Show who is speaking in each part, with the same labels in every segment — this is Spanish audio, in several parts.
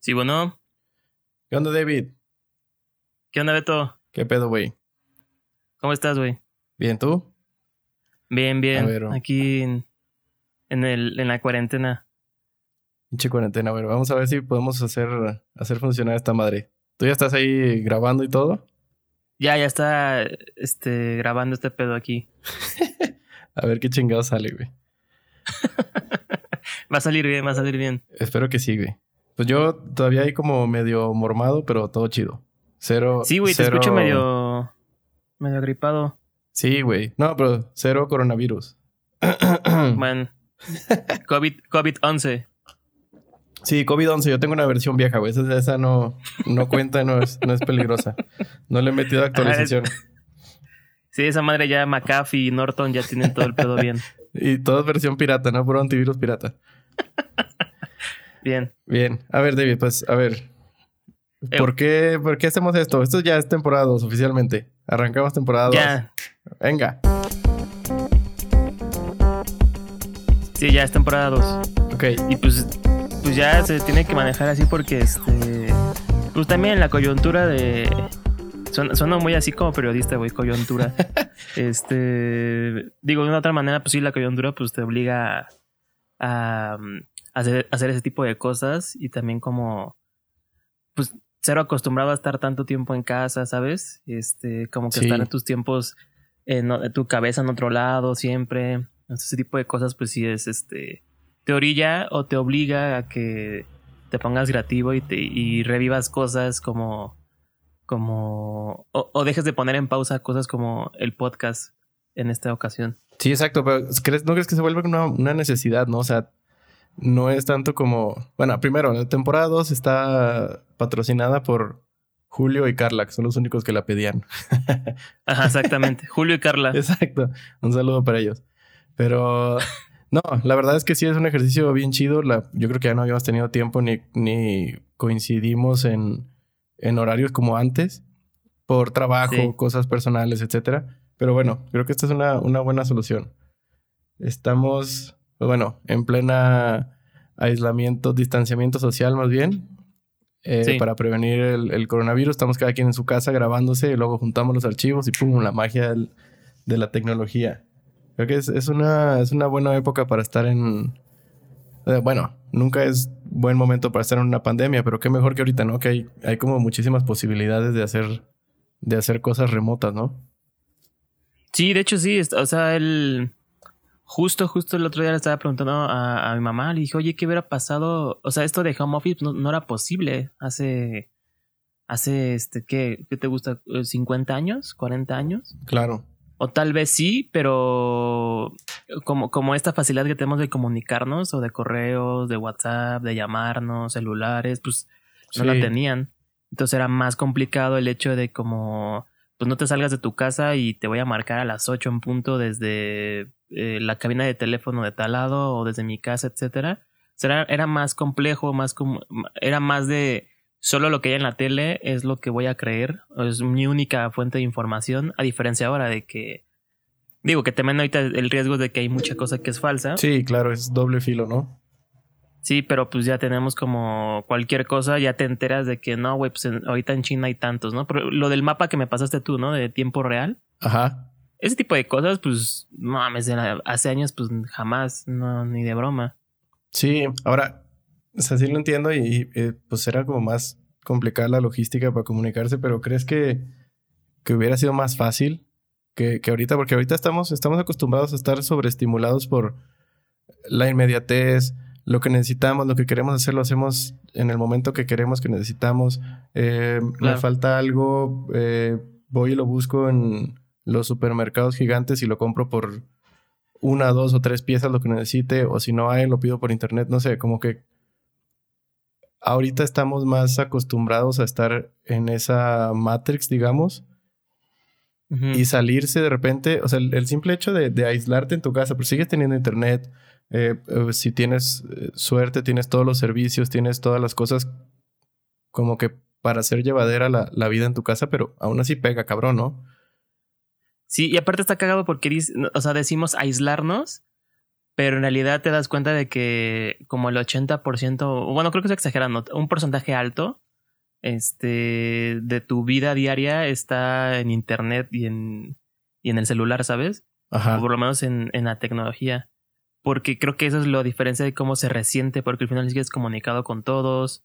Speaker 1: Sí, bueno.
Speaker 2: ¿Qué onda, David?
Speaker 1: ¿Qué onda, Beto?
Speaker 2: ¿Qué pedo, güey?
Speaker 1: ¿Cómo estás, güey?
Speaker 2: ¿Bien tú?
Speaker 1: Bien, bien.
Speaker 2: A ver, oh.
Speaker 1: Aquí en, en, el, en la cuarentena.
Speaker 2: Pinche cuarentena, güey. Vamos a ver si podemos hacer, hacer funcionar esta madre. ¿Tú ya estás ahí grabando y todo?
Speaker 1: Ya, ya está este, grabando este pedo aquí.
Speaker 2: A ver qué chingado sale, güey.
Speaker 1: Va a salir bien, va a salir bien.
Speaker 2: Espero que sí, güey. Pues yo todavía ahí como medio mormado, pero todo chido. Cero.
Speaker 1: Sí, güey, te escucho medio. medio gripado.
Speaker 2: Sí, güey. No, pero cero coronavirus.
Speaker 1: COVID, COVID-11.
Speaker 2: Sí, COVID-11. Yo tengo una versión vieja, güey. Esa, esa no, no cuenta, no es, no es peligrosa. No le he metido actualización.
Speaker 1: Sí, esa madre ya McAfee y Norton ya tienen todo el pedo bien.
Speaker 2: Y todo es versión pirata, ¿no? Puro antivirus pirata.
Speaker 1: Bien.
Speaker 2: Bien. A ver, David, pues, a ver. ¿Por qué, ¿Por qué hacemos esto? Esto ya es temporada 2 oficialmente. Arrancamos temporada 2.
Speaker 1: Ya.
Speaker 2: Venga.
Speaker 1: Sí, ya es temporada 2.
Speaker 2: Ok.
Speaker 1: Y pues, pues ya se tiene que manejar así porque este. Pues también la coyuntura de. Suena, suena muy así como periodista, güey, coyuntura. este. Digo, de una otra manera, pues sí, la coyuntura pues te obliga a, a, hacer, hacer ese tipo de cosas y también como. Pues cero acostumbrado a estar tanto tiempo en casa, ¿sabes? Este, como que
Speaker 2: Sí.
Speaker 1: estar en tus tiempos, en, tu cabeza en otro lado siempre. Ese tipo de cosas, pues sí es este te orilla o te obliga a que te pongas creativo y, te, y revivas cosas como como o, o dejes de poner en pausa cosas como el podcast en esta ocasión.
Speaker 2: Sí, exacto. Pero ¿crees- ¿no crees que se vuelve una, una necesidad, no? O sea, no es tanto como. Bueno, primero, la temporada 2 está patrocinada por Julio y Carla, que son los únicos que la pedían.
Speaker 1: Ajá, exactamente. Julio y Carla.
Speaker 2: Exacto. Un saludo para ellos. Pero no, la verdad es que sí es un ejercicio bien chido. La, yo creo que ya no habíamos tenido tiempo ni, ni coincidimos en, en horarios como antes por trabajo,
Speaker 1: Sí.
Speaker 2: cosas personales, etcétera. Pero bueno, creo que esta es una, una buena solución. Estamos, pues bueno, en plena aislamiento, distanciamiento social más bien. eh,
Speaker 1: Sí.
Speaker 2: Para prevenir el, el coronavirus, estamos cada quien en su casa grabándose y luego juntamos los archivos y pum, la magia del- de la tecnología. Creo que es, es una, es una buena época para estar en... eh, bueno, nunca es buen momento para estar en una pandemia, pero qué mejor que ahorita, ¿no? Que hay, hay como muchísimas posibilidades de hacer, de hacer cosas remotas, ¿no?
Speaker 1: Sí, de hecho sí, o sea, él justo, justo el otro día le estaba preguntando a, a mi mamá, le dije, oye, ¿qué hubiera pasado? O sea, esto de home office no, no era posible hace, hace, este, ¿qué, qué te gusta? Eh, ¿50 años? ¿40 años?
Speaker 2: Claro.
Speaker 1: O tal vez sí, pero como, como esta facilidad que tenemos de comunicarnos o de correos, de WhatsApp, de llamarnos, celulares, pues no
Speaker 2: Sí.
Speaker 1: la tenían. Entonces era más complicado el hecho de como, pues no te salgas de tu casa y te voy a marcar a las 8 en punto desde eh, la cabina de teléfono de tal lado o desde mi casa, etcétera. Sea, era, era más complejo, más como, era más de solo lo que hay en la tele es lo que voy a creer, es mi única fuente de información, a diferencia ahora de que digo que también ahorita el riesgo de que hay mucha cosa que es falsa.
Speaker 2: Sí, claro, es doble filo, ¿no?
Speaker 1: Sí, pero pues ya tenemos como cualquier cosa, ya te enteras de que no, güey, pues en- ahorita en China hay tantos, ¿no? Pero lo del mapa que me pasaste tú, ¿no? De tiempo real.
Speaker 2: Ajá.
Speaker 1: Ese tipo de cosas, pues, no mames, hace años, pues jamás, no, ni de broma.
Speaker 2: Sí, ahora, o sea, sí lo entiendo y, eh, pues era como más complicada la logística para comunicarse, pero ¿crees que, que hubiera sido más fácil que, que ahorita? Porque ahorita estamos, estamos acostumbrados a estar sobreestimulados por la inmediatez, lo que necesitamos, lo que queremos hacer, lo hacemos en el momento que queremos, que necesitamos. Eh, Me falta algo, eh, voy y lo busco en los supermercados gigantes y lo compro por una, dos o tres piezas lo que necesite, o si no hay, lo pido por internet, no sé, como que ahorita estamos más acostumbrados a estar en esa matrix, digamos, y salirse de repente, o sea, el, el simple hecho de, de aislarte en tu casa, pero sigues teniendo internet, eh, eh, si tienes eh, suerte, tienes todos los servicios, tienes todas las cosas como que para hacer llevadera la, la vida en tu casa, pero aún así pega, cabrón, ¿no?
Speaker 1: Sí, y aparte está cagado porque, o sea, decimos aislarnos, pero en realidad te das cuenta de que como el 80%, bueno, creo que es exagerando, un porcentaje alto este, de tu vida diaria está en internet y en, y en el celular, ¿sabes?
Speaker 2: Ajá.
Speaker 1: O por lo menos en, en la tecnología. Porque creo que eso es lo diferencia de cómo se resiente, porque al final sigues comunicado con todos.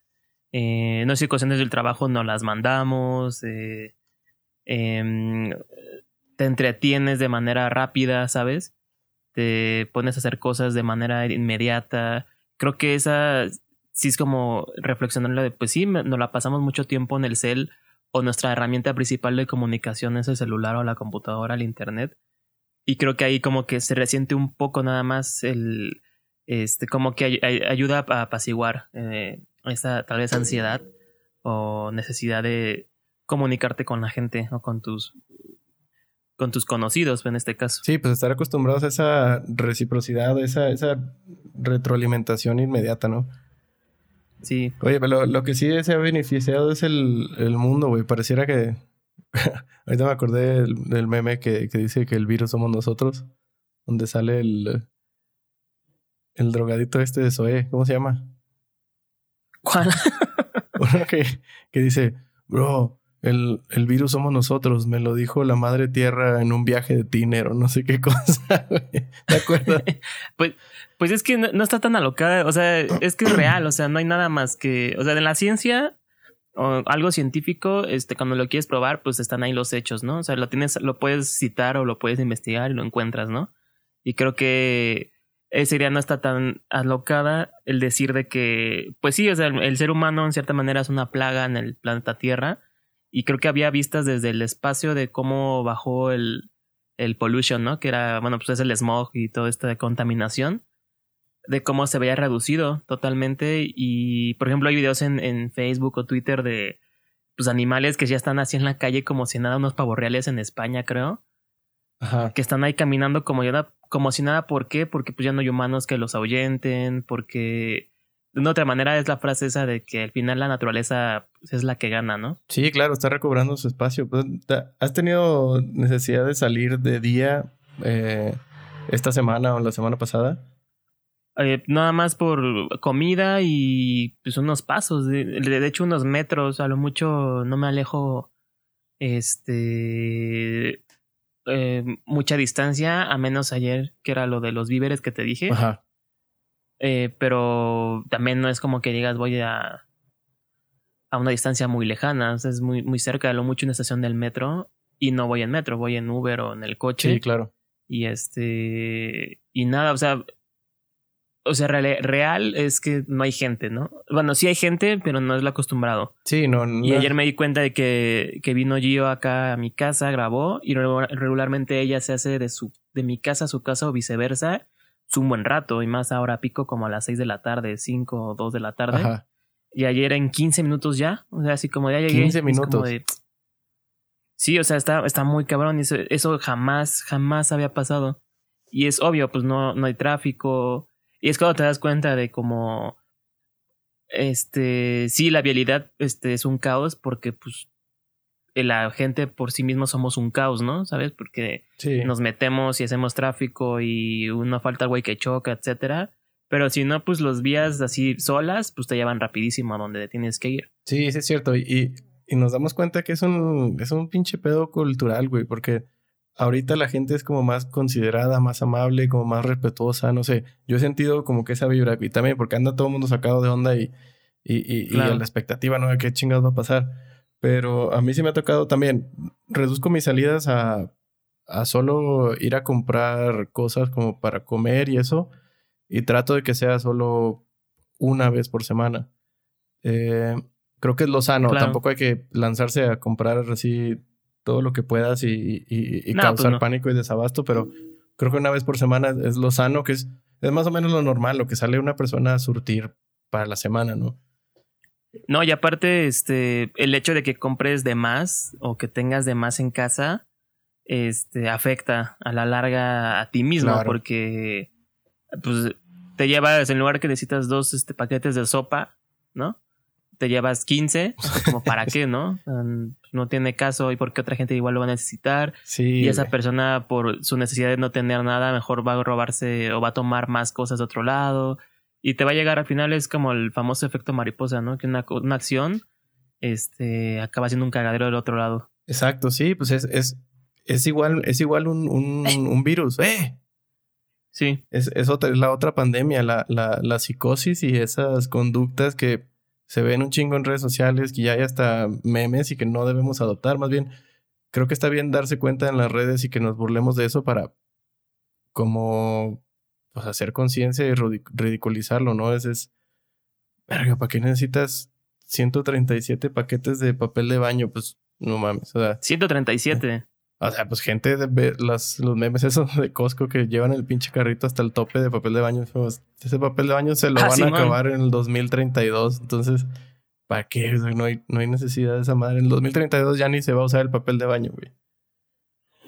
Speaker 1: Eh, no sé, cuestiones del trabajo no las mandamos. Eh, em, te entretienes de manera rápida, ¿sabes? Te pones a hacer cosas de manera inmediata. Creo que esa sí es como reflexionarlo de, pues sí, nos la pasamos mucho tiempo en el cel o nuestra herramienta principal de comunicación es el celular o la computadora, el internet. Y creo que ahí como que se resiente un poco nada más el, este, como que ay- ayuda a apaciguar eh, esa tal vez ansiedad o necesidad de comunicarte con la gente o con tus con tus conocidos en este caso.
Speaker 2: Sí, pues estar acostumbrados a esa reciprocidad, esa, esa retroalimentación inmediata, ¿no?
Speaker 1: Sí,
Speaker 2: Oye, pero lo, lo que sí se ha beneficiado es el, el mundo, güey. Pareciera que. Ahorita me acordé del, del meme que, que dice que el virus somos nosotros. Donde sale el. El drogadito este de Zoé. ¿Cómo se llama?
Speaker 1: ¿Cuál?
Speaker 2: Uno que, que dice, bro, el, el virus somos nosotros. Me lo dijo la madre tierra en un viaje de tiner o no sé qué cosa, güey. ¿De acuerdo?
Speaker 1: Pues, pues es que no, está tan alocada, o sea, es que es real, o sea, no hay nada más que, o sea, en la ciencia o algo científico, este, cuando lo quieres probar, pues están ahí los hechos, ¿no? O sea, lo tienes, lo puedes citar o lo puedes investigar y lo encuentras, ¿no? Y creo que esa idea no está tan alocada el decir de que, pues sí, o sea, el ser humano en cierta manera es una plaga en el planeta Tierra y creo que había vistas desde el espacio de cómo bajó el, el pollution, ¿no? Que era, bueno, pues es el smog y toda esta contaminación, de cómo se veía reducido totalmente. Y, por ejemplo, hay videos en, en Facebook o Twitter de pues animales que ya están así en la calle como si nada, unos pavorreales en España, creo,
Speaker 2: Ajá.
Speaker 1: que están ahí caminando como, ya, como si nada. ¿Por qué? Porque pues ya no hay humanos que los ahuyenten, porque de una otra manera es la frase esa de que al final la naturaleza pues, es la que gana, ¿no?
Speaker 2: Sí, claro, está recobrando su espacio. Pues, ¿Has tenido necesidad de salir de día eh, esta semana o la semana pasada?
Speaker 1: Eh, nada más por comida y pues unos pasos, de, de hecho unos metros, a lo mucho no me alejo este eh, mucha distancia, a menos ayer que era lo de los víveres que te dije,
Speaker 2: Ajá.
Speaker 1: Eh, pero también no es como que digas voy a a una distancia muy lejana, o sea, es muy, muy cerca de lo mucho una estación del metro y no voy en metro, voy en Uber o en el coche.
Speaker 2: Sí, claro.
Speaker 1: Y este. Y nada, o sea. O sea, real, real es que no hay gente, ¿no? Bueno, sí hay gente, pero no es lo acostumbrado.
Speaker 2: Sí, no. no
Speaker 1: Y ayer me di cuenta de que, que vino Gio acá a mi casa, grabó, y regu- regularmente ella se hace de su, de mi casa a su casa o viceversa, un buen rato, y más ahora pico como a las 6 de la tarde, 5 o 2 de la tarde.
Speaker 2: Ajá.
Speaker 1: Y ayer en 15 minutos ya, o sea, así como ya llegué.
Speaker 2: 15
Speaker 1: es como
Speaker 2: minutos.
Speaker 1: de- Sí, o sea, está, está muy cabrón. y Eso, eso jamás, jamás había pasado. Y es obvio, pues no, no hay tráfico. Y es cuando te das cuenta de cómo. Este. Sí, la vialidad este, es un caos porque, pues. La gente por sí mismo somos un caos, ¿no? ¿Sabes? Porque
Speaker 2: Sí.
Speaker 1: nos metemos y hacemos tráfico y uno falta el güey que choca, etcétera. Pero si no, pues los vías así solas, pues te llevan rapidísimo a donde tienes que ir.
Speaker 2: Sí, sí es cierto. Y, y nos damos cuenta que es un, es un pinche pedo cultural, güey, porque ahorita la gente es como más considerada, más amable, como más respetuosa, no sé. Yo he sentido como que esa vibra y también porque anda todo el mundo sacado de onda y, y, y, y a la expectativa, ¿no? De qué chingados va a pasar. Pero a mí sí me ha tocado también. Reduzco mis salidas a, a solo ir a comprar cosas como para comer y eso. Y trato de que sea solo una vez por semana. Eh, creo que es lo sano.
Speaker 1: Claro.
Speaker 2: Tampoco hay que lanzarse a comprar así todo lo que puedas y, y- y- y
Speaker 1: No,
Speaker 2: causar
Speaker 1: pues no.
Speaker 2: pánico y desabasto, pero creo que una vez por semana es lo sano, que es, es más o menos lo normal, lo que sale una persona a surtir para la semana, ¿no?
Speaker 1: No, y aparte, este, el hecho de que compres de más o que tengas de más en casa, este, afecta a la larga a ti mismo,
Speaker 2: Claro.
Speaker 1: porque, pues, te llevas, en lugar que necesitas dos este, paquetes de sopa, ¿no? Te llevas 15, como para qué, ¿no? No tiene caso y porque otra gente igual lo va a necesitar.
Speaker 2: Sí.
Speaker 1: Y esa persona, por su necesidad de no tener nada, mejor va a robarse o va a tomar más cosas de otro lado. Y te va a llegar al final, es como el famoso efecto mariposa, ¿no? Que una, una acción este, acaba siendo un cagadero del otro lado.
Speaker 2: Exacto, sí, pues es, es, es igual, es igual un, un, un virus. ¡Eh!
Speaker 1: Sí.
Speaker 2: Es, es, otra, es la otra pandemia, la, la, la psicosis y esas conductas que se ven un chingo en redes sociales, que ya hay hasta memes y que no debemos adoptar. Más bien, creo que está bien darse cuenta en las redes y que nos burlemos de eso para como pues hacer conciencia y ridiculizarlo, ¿no? Es, es, verga, ¿para qué necesitas 137 paquetes de papel de baño? Pues no mames, o sea.
Speaker 1: 137.
Speaker 2: O sea, pues gente de las, los memes esos de Costco que llevan el pinche carrito hasta el tope de papel de baño. Pues, ese papel de baño se lo
Speaker 1: Ah,
Speaker 2: van a acabar en el 2032. Entonces, ¿para qué? O sea, no, hay, no hay necesidad de esa madre. En el 2032 ya ni se va a usar el papel de baño, güey.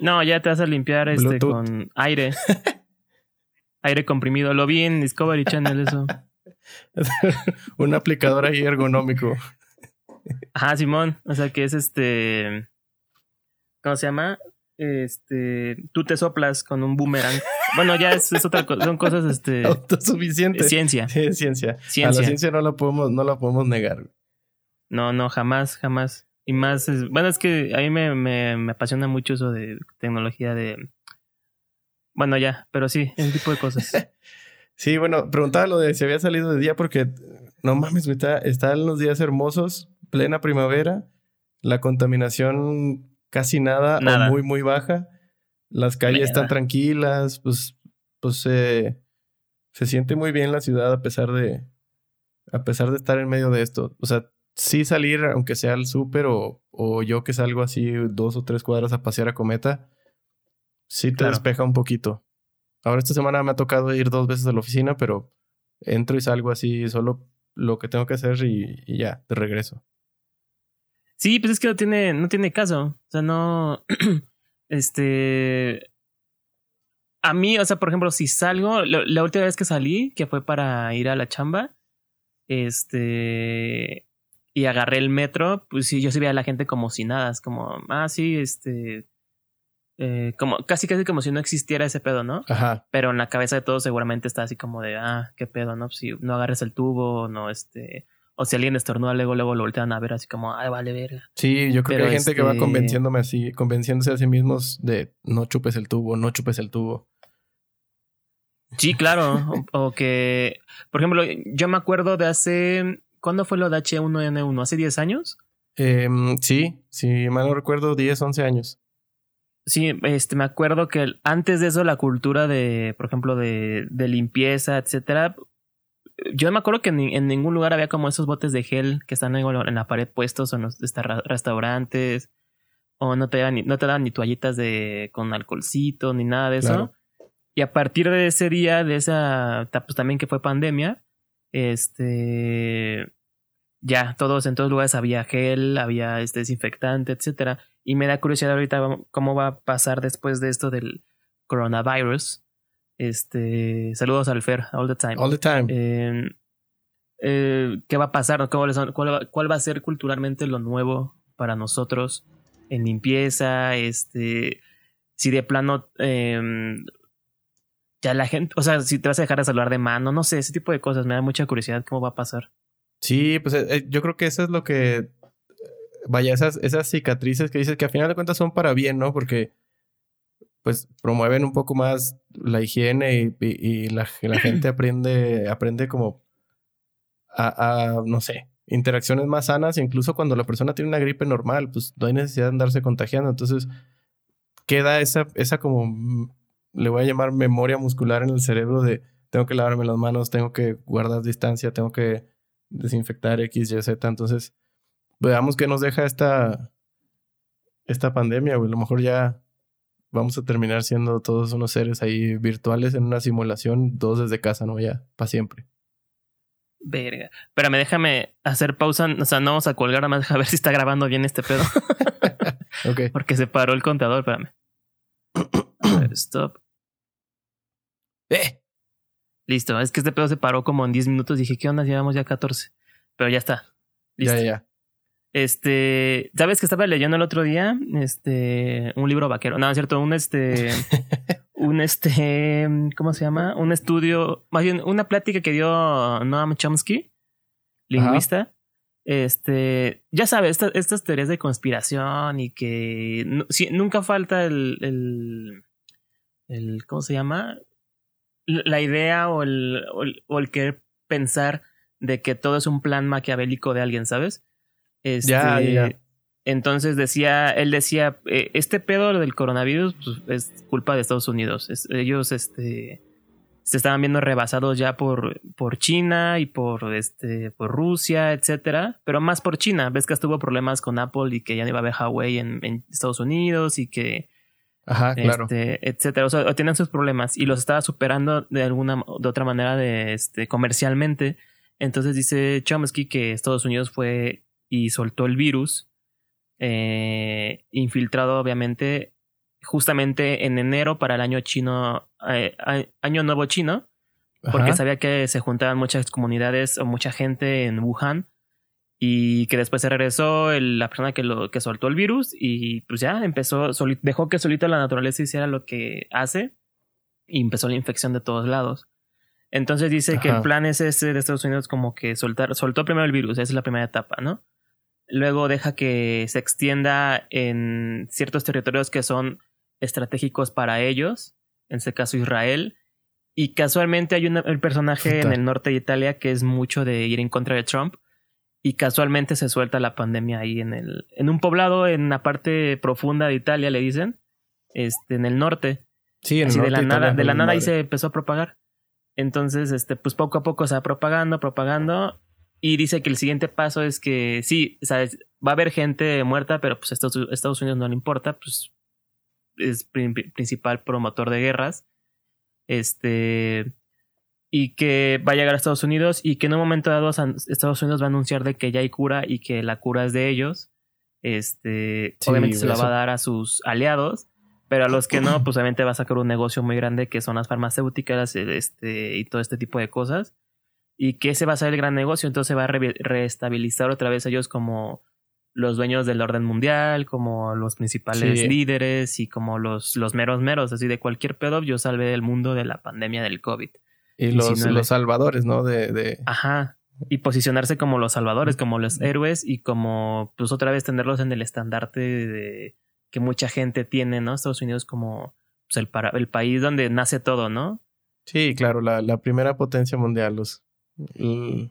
Speaker 1: No, ya te vas a limpiar este con aire. aire comprimido. Lo vi en Discovery Channel eso.
Speaker 2: Un aplicador ahí ergonómico.
Speaker 1: Ajá, Simón. O sea que es este. ¿Cómo se llama? Este. Tú te soplas con un boomerang. Bueno, ya es, es otra cosa. Son cosas, este.
Speaker 2: Autosuficiente.
Speaker 1: ciencia.
Speaker 2: Sí, es ciencia. A la
Speaker 1: Ciencia.
Speaker 2: ciencia no la podemos, no la podemos negar.
Speaker 1: No, no, jamás, jamás. Y más, es- bueno, es que a mí me, me, me apasiona mucho eso de tecnología de... Bueno, ya, pero sí, ese tipo de cosas.
Speaker 2: Sí, bueno, preguntaba lo de si había salido de día porque no mames, está, están los días hermosos, plena primavera, la contaminación casi nada,
Speaker 1: Nada.
Speaker 2: o muy, muy baja. Las calles están tranquilas, pues, pues eh, se siente muy bien la ciudad a pesar de, a pesar de estar en medio de esto. O sea, sí salir, aunque sea al súper o, o yo que salgo así dos o tres cuadras a pasear a Cometa, sí te
Speaker 1: Claro.
Speaker 2: despeja un poquito. Ahora esta semana me ha tocado ir dos veces a la oficina, pero entro y salgo así solo lo que tengo que hacer y, y ya, de regreso.
Speaker 1: Sí, pues es que no tiene, no tiene caso. O sea, no. este. A mí, o sea, por ejemplo, si salgo, lo- la última vez que salí, que fue para ir a la chamba, este. Y agarré el metro, pues sí, yo sí veía a la gente como si nada. Es como, ah, sí, este. Eh, como, casi casi como si no existiera ese pedo, ¿no?
Speaker 2: Ajá.
Speaker 1: Pero en la cabeza de todos seguramente está así como de, ah, qué pedo, ¿no? Pues si no agarres el tubo, no, este. O si alguien estornuda, luego, luego lo voltean a ver así como, ay, vale, verga.
Speaker 2: Sí, yo creo
Speaker 1: Pero
Speaker 2: que hay gente que va
Speaker 1: este-
Speaker 2: convenciéndome así, convenciéndose a sí mismos de no chupes el tubo, no chupes el tubo.
Speaker 1: Sí, claro. o, o que, por ejemplo, yo me acuerdo de hace, ¿cuándo fue lo de H1N1? ¿Hace 10 años?
Speaker 2: Em, sí, si mal no recuerdo, 10, 11 años.
Speaker 1: Sí, este, me acuerdo que antes de eso la cultura de, por ejemplo, de, de limpieza, etcétera. Yo me acuerdo que en, en ningún lugar había como esos botes de gel que están en, la pared puestos o en los este, ra- restaurantes. O no te daban ni, no te daban ni toallitas de, con alcoholcito ni nada de eso.
Speaker 2: Claro.
Speaker 1: Y a partir de ese día, de esa, pues también que fue pandemia, este, ya todos en todos lugares había gel, había este desinfectante, etcétera. Y me da curiosidad ahorita cómo va a pasar después de esto del coronavirus. Este, saludos al Fer, all the time.
Speaker 2: All the time.
Speaker 1: Eh, eh, ¿Qué va a pasar? ¿Cómo les- cuál, va, cuál va a ser culturalmente lo nuevo para nosotros en limpieza? Este, si de plano eh, ya la gente, o sea, si te vas a dejar de saludar de mano, no sé, ese tipo de cosas. Me da mucha curiosidad cómo va a pasar.
Speaker 2: Sí, pues eh, eh, yo creo que eso es lo que. Vaya, esas, esas cicatrices que dices que a final de cuentas son para bien, ¿no? Porque pues promueven un poco más la higiene y, y- y la, la gente aprende, aprende como a, a, no sé, interacciones más sanas, incluso cuando la persona tiene una gripe normal, pues no hay necesidad de andarse contagiando. Entonces, queda esa, esa como, mm, le voy a llamar memoria muscular en el cerebro de tengo que lavarme las manos, tengo que guardar distancia, tengo que desinfectar X, Y, Z. Entonces, veamos qué nos deja esta, esta pandemia, güey. A lo mejor ya vamos a terminar siendo todos unos seres ahí virtuales en una simulación, todos desde casa, ¿no? Ya, para siempre.
Speaker 1: Verga. Espérame, déjame hacer pausa. O sea, no vamos a colgar, nada más a ver si está grabando bien este pedo.
Speaker 2: Ok.
Speaker 1: Porque se paró el contador, espérame. A ver, stop.
Speaker 2: ¡Eh!
Speaker 1: Listo, es que este pedo se paró como en 10 minutos. Dije, ¿qué onda? Llevamos ya 14. Pero ya está.
Speaker 2: Ya, ya.
Speaker 1: Este, ¿sabes que estaba leyendo el otro día? Este, un libro vaquero. No, es cierto, un este, un este, ¿cómo se llama? Un estudio, más bien una plática que dio Noam Chomsky, lingüista. Este, ya sabes, estas teorías de conspiración y que nunca falta el, el, el, ¿cómo se llama? La idea o el, o el, querer pensar de que todo es un plan maquiavélico de alguien, ¿sabes? Este, ya, ya. Entonces decía, él decía, eh, este pedo del coronavirus pues, es culpa de Estados Unidos. ellos, este, se estaban viendo rebasados ya por, por China y por, este, por Rusia, etcétera, pero más por China. Ves que tuvo problemas con Apple y que ya no iba a haber Huawei en, Estados Unidos y que,
Speaker 2: Ajá, claro.
Speaker 1: Este, etcétera. O sea, tenían sus problemas y los estaba superando de alguna, de otra manera de, este, comercialmente. Entonces dice Chomsky que Estados Unidos fue y soltó el virus, eh, infiltrado obviamente justamente en enero para el año chino, eh, año nuevo chino, porque sabía que se juntaban muchas comunidades o mucha gente en Wuhan y que después se regresó la persona que lo que soltó el virus y pues ya empezó, dejó que solito la naturaleza hiciera lo que hace y empezó la infección de todos lados. Entonces dice que el plan es ese de Estados Unidos como que soltar, soltó primero el virus, esa es la primera etapa, ¿no? Luego deja que se extienda en ciertos territorios que son estratégicos para ellos, en este caso Israel. Y casualmente hay un personaje en el norte de Italia que es mucho de ir en contra de Trump. Y casualmente se suelta la pandemia ahí en el, en un poblado en la parte profunda de Italia, le dicen, este, en el norte.
Speaker 2: Sí, en el
Speaker 1: norte de la nada, de la nada ahí se empezó a propagar. Entonces, este, pues poco a poco se va propagando, propagando. Y dice que el siguiente paso es que sí, sabes, va a haber gente muerta, pero pues a Estados Unidos no le importa, pues es principal promotor de guerras. Este. Y que va a llegar a Estados Unidos y que en un momento dado Estados Unidos va a anunciar de que ya hay cura y que la cura es de ellos. Este. obviamente se la va a dar a sus aliados. Pero a los que no, pues obviamente va a sacar un negocio muy grande que son las farmacéuticas este, y todo este tipo de cosas. Y que ese va a ser el gran negocio. Entonces va a reestabilizar otra vez ellos como los dueños del orden mundial, como los principales líderes y como los, los meros meros, así de cualquier pedo, yo salvé el mundo de la pandemia del COVID.
Speaker 2: Y, los, los salvadores, ¿no? De, de...
Speaker 1: Ajá. Y posicionarse como los salvadores, como los héroes y como, pues otra vez tenerlos en el estandarte de, que mucha gente tiene, ¿no? Estados Unidos como pues, el, para, el país donde nace todo, ¿no?
Speaker 2: Sí, claro, la, la primera potencia mundial, los, en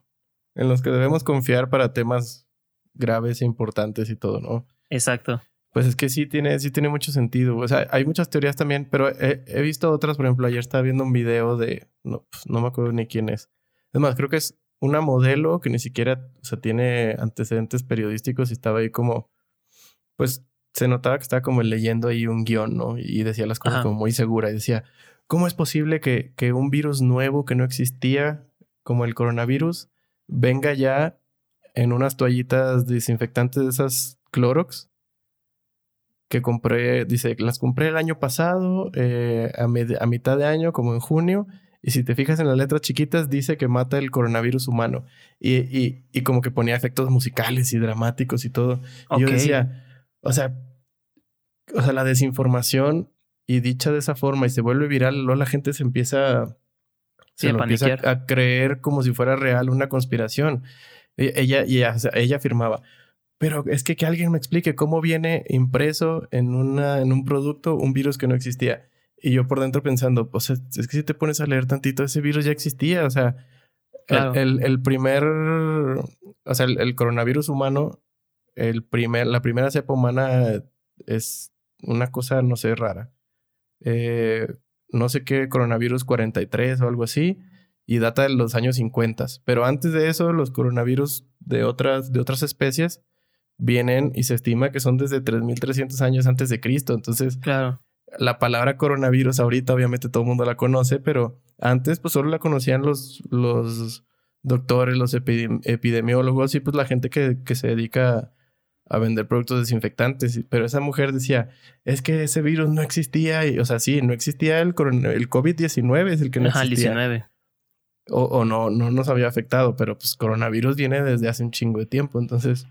Speaker 2: los que debemos confiar para temas graves e importantes y todo, ¿no?
Speaker 1: Exacto.
Speaker 2: Pues es que sí tiene, sí tiene mucho sentido. O sea, hay muchas teorías también, pero he, visto otras. Por ejemplo, ayer estaba viendo un video de. No, pues, no me acuerdo ni quién es. Es más, creo que es una modelo que ni siquiera o sea, tiene antecedentes periodísticos y estaba ahí como. Pues se notaba que estaba como leyendo ahí un guion, ¿no? Y decía las cosas como muy segura. Y decía, ¿cómo es posible que, que un virus nuevo que no existía, como el coronavirus, venga ya en unas toallitas desinfectantes de esas Clorox que compré, dice, las compré el año pasado, eh, a, mitad de año, como en junio, y si te fijas en las letras chiquitas, dice que mata el coronavirus humano. Y, y, como que ponía efectos musicales y dramáticos y todo. Y yo decía, o sea, o sea, la desinformación y dicha de esa forma y se vuelve viral, luego la gente se empieza, se empieza a creer como si fuera real una conspiración. E-, ella, ella, ella afirmaba, pero es que que alguien me explique cómo viene impreso en, una, en un producto un virus que no existía. Y yo por dentro pensando, pues es que si te pones a leer tantito, ese virus ya existía. O sea, el, el, primer, o sea, el, coronavirus humano, el primer, la primera cepa humana es una cosa, no sé, rara. Eh, no sé qué, coronavirus 43 o algo así y data de los años 50. Pero antes de eso, los coronavirus de otras, de otras especies vienen y se estima que son desde 3.300 años antes de Cristo. Entonces,
Speaker 1: claro.
Speaker 2: la palabra coronavirus ahorita obviamente todo el mundo la conoce, pero antes pues solo la conocían los, los doctores, los epidemiólogos y pues la gente que, que se dedica a vender productos desinfectantes. Pero esa mujer decía, es que ese virus no existía. Y, o sea, sí, no existía el, el COVID-19, es el que no existía. o, no, no nos había afectado, pero pues coronavirus viene desde hace un chingo de tiempo. Entonces,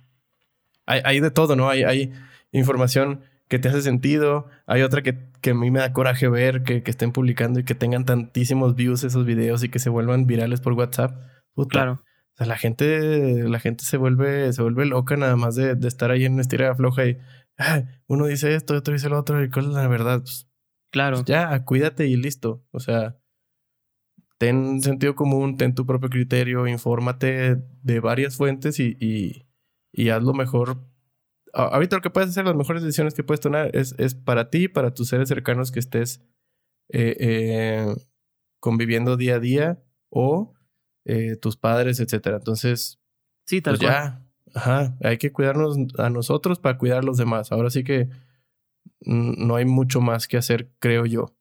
Speaker 2: hay, hay de todo, ¿no? Hay, hay información que te hace sentido, hay otra que, que a mí me da coraje ver que, que, estén publicando y que tengan tantísimos views esos videos y que se vuelvan virales por WhatsApp.
Speaker 1: Claro.
Speaker 2: O sea, la gente, la gente se vuelve, se vuelve loca nada más de, de estar ahí en una estira floja y uno dice esto, otro dice lo otro, y cuál es la verdad. Pues,
Speaker 1: claro.
Speaker 2: Pues ya, cuídate y listo. O sea, ten sentido común, ten tu propio criterio, infórmate de varias fuentes y, y, y haz lo mejor. Ahorita lo que puedes hacer, las mejores decisiones que puedes tomar es, es para ti, para tus seres cercanos que estés eh, eh, conviviendo día a día o eh, tus padres, etcétera. Entonces,
Speaker 1: sí, tal
Speaker 2: pues ya, ajá, hay que cuidarnos a nosotros para cuidar a los demás. Ahora sí que no hay mucho más que hacer, creo yo.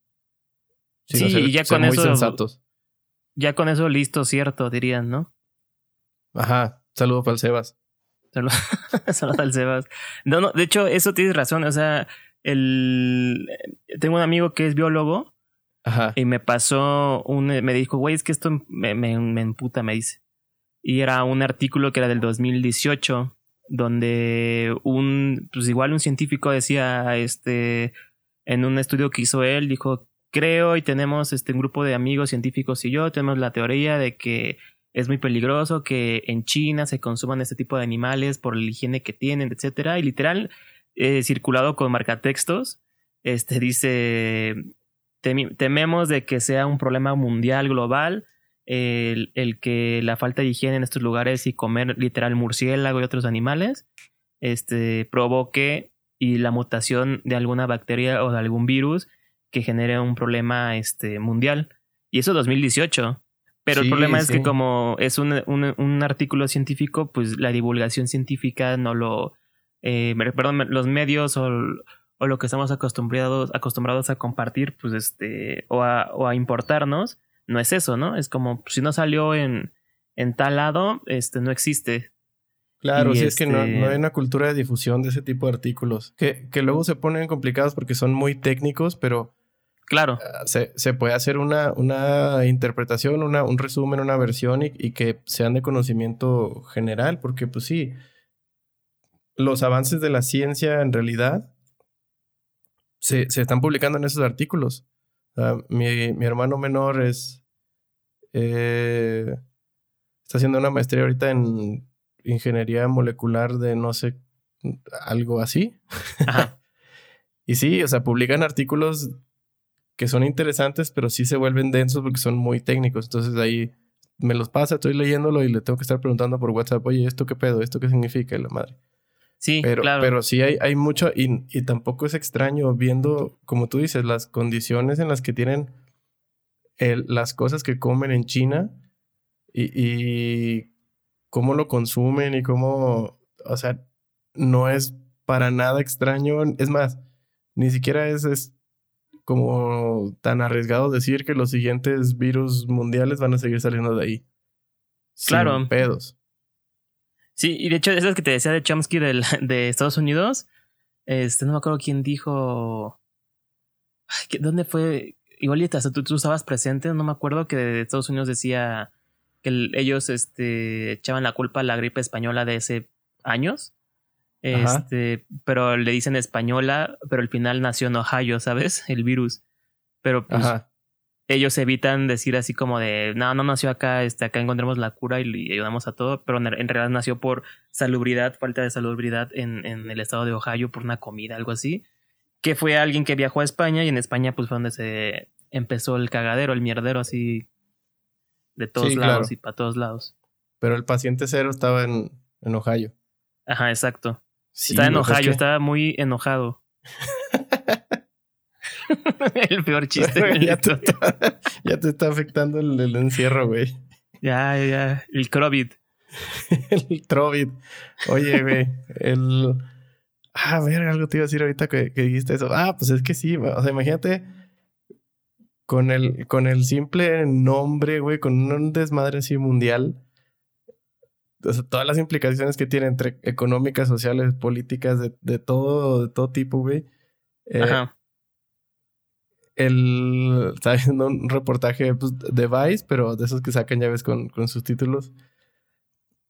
Speaker 1: sí, y ya con eso. Sensatos. Ya con eso listo, cierto, dirían, ¿no?
Speaker 2: Ajá, saludo para el Sebas.
Speaker 1: Saludos al Sebas. No, no, de hecho, eso tienes razón. O sea, el tengo un amigo que es biólogo
Speaker 2: Ajá.
Speaker 1: Y me pasó un. Me dijo, güey, es que esto me, me, me emputa, me dice. Y era un artículo que era del 2018, donde un. Pues igual un científico decía, este. En un estudio que hizo él, dijo: Creo y tenemos este, un grupo de amigos científicos y yo, tenemos la teoría de que es muy peligroso que en China se consuman este tipo de animales por la higiene que tienen, etcétera. Y literal, eh, circulado con marcatextos, este dice tememos de que sea un problema mundial, global, el, el, que la falta de higiene en estos lugares y comer literal murciélago y otros animales este, provoque y la mutación de alguna bacteria o de algún virus que genere un problema este, mundial. Y eso es 2018. Pero el problema es que como es un, un, un, artículo científico, pues la divulgación científica no lo... Eh, perdón, los medios o o lo que estamos acostumbrados, acostumbrados a compartir, pues este, o a, o a importarnos, no es eso, ¿no? Es como si no salió en, en tal lado, este, no existe.
Speaker 2: Claro, sí, es que no, no, hay este una cultura de difusión de ese tipo de artículos, que, que luego se ponen complicados porque son muy técnicos, pero
Speaker 1: Claro.
Speaker 2: Ah, se, se, puede hacer una, una interpretación, una, un resumen, una versión y, y, que sean de conocimiento general, porque pues sí, los avances de la ciencia en realidad se, se están publicando en esos artículos. mi, mi, hermano menor es. Eh, está haciendo una maestría ahorita en ingeniería molecular de no sé, algo así. y sí, o sea, publican artículos que son interesantes, pero sí se vuelven densos porque son muy técnicos. Entonces ahí me los pasa, estoy leyéndolo y le tengo que estar preguntando por WhatsApp, oye, ¿esto qué pedo? ¿Esto qué significa? Y la madre.
Speaker 1: Sí,
Speaker 2: pero,
Speaker 1: claro.
Speaker 2: Pero sí hay, hay mucho, y, y, tampoco es extraño viendo, como tú dices, las condiciones en las que tienen el, las cosas que comen en China y, y cómo lo consumen y cómo, o sea, no es para nada extraño. Es más, ni siquiera es, es como tan arriesgado decir que los siguientes virus mundiales van a seguir saliendo de ahí.
Speaker 1: Claro.
Speaker 2: Sin pedos.
Speaker 1: Sí, y de hecho, esas que te decía de Chomsky del, de Estados Unidos, este, no me acuerdo quién dijo. Ay, ¿Dónde fue? Igual hasta tú, tú, estabas presente, no me acuerdo que de Estados Unidos decía que ellos este, echaban la culpa a la gripe española de ese años. Este, pero le dicen española, pero al final nació en Ohio, ¿sabes? El virus. Pero pues ellos evitan decir así como de, no, no nació acá, este, acá encontramos la cura y, ayudamos a todo, pero en, realidad nació por salubridad, falta de salubridad en, en, el estado de Ohio por una comida, algo así, que fue alguien que viajó a España y en España pues fue donde se empezó el cagadero, el mierdero así de todos lados y para todos lados.
Speaker 2: Pero el paciente cero estaba en, en Ohio.
Speaker 1: Ajá, exacto. Estaba en Ohio, estaba muy enojado. el peor chiste.
Speaker 2: ya, te está, ya, te está, afectando el, el encierro, güey.
Speaker 1: Ya, ya. El COVID.
Speaker 2: el Trovid. Oye, güey. El. Ah, ver, algo te iba a decir ahorita que, que, dijiste eso. Ah, pues es que sí. O sea, imagínate con el, con el simple nombre, güey, con un desmadre así mundial. O sea, todas las implicaciones que tiene entre económicas, sociales, políticas, de, de todo, de todo tipo, güey. Eh, Ajá el, estaba viendo un reportaje pues, de Vice, pero de esos que sacan llaves con, con sus títulos,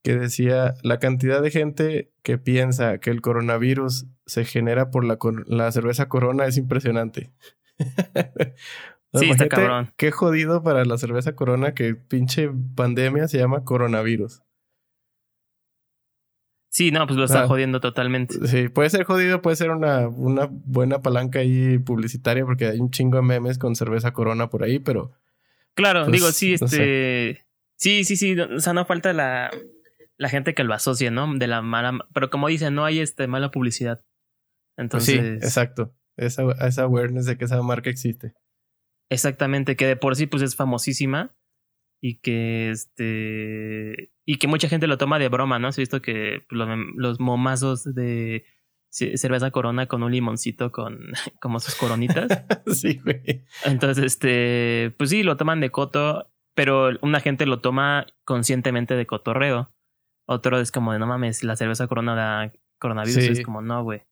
Speaker 2: que decía la cantidad de gente que piensa que el coronavirus se genera por la, la cerveza Corona es impresionante.
Speaker 1: sí, está cabrón.
Speaker 2: Qué jodido para la cerveza Corona que pinche pandemia se llama coronavirus.
Speaker 1: Sí, no, pues lo está jodiendo totalmente.
Speaker 2: Sí, puede ser jodido, puede ser una, una buena palanca ahí publicitaria porque hay un chingo de memes con cerveza corona por ahí, pero.
Speaker 1: Claro, pues, digo, sí, este. Sí, sí, sí. O sea, no falta la, la gente que lo asocie, ¿no? De la mala. Pero como dicen, no hay este mala publicidad. Entonces.
Speaker 2: sí, exacto. Esa, esa awareness de que esa marca existe.
Speaker 1: Exactamente, que de por sí, pues es famosísima y que este y que mucha gente lo toma de broma, ¿no? Has visto que los, los momazos de cerveza corona con un limoncito con como sus coronitas.
Speaker 2: sí, güey.
Speaker 1: Entonces, este, pues sí, lo toman de coto, pero una gente lo toma conscientemente de cotorreo. Otro es como de no mames, la cerveza corona da coronavirus. Es como no, güey.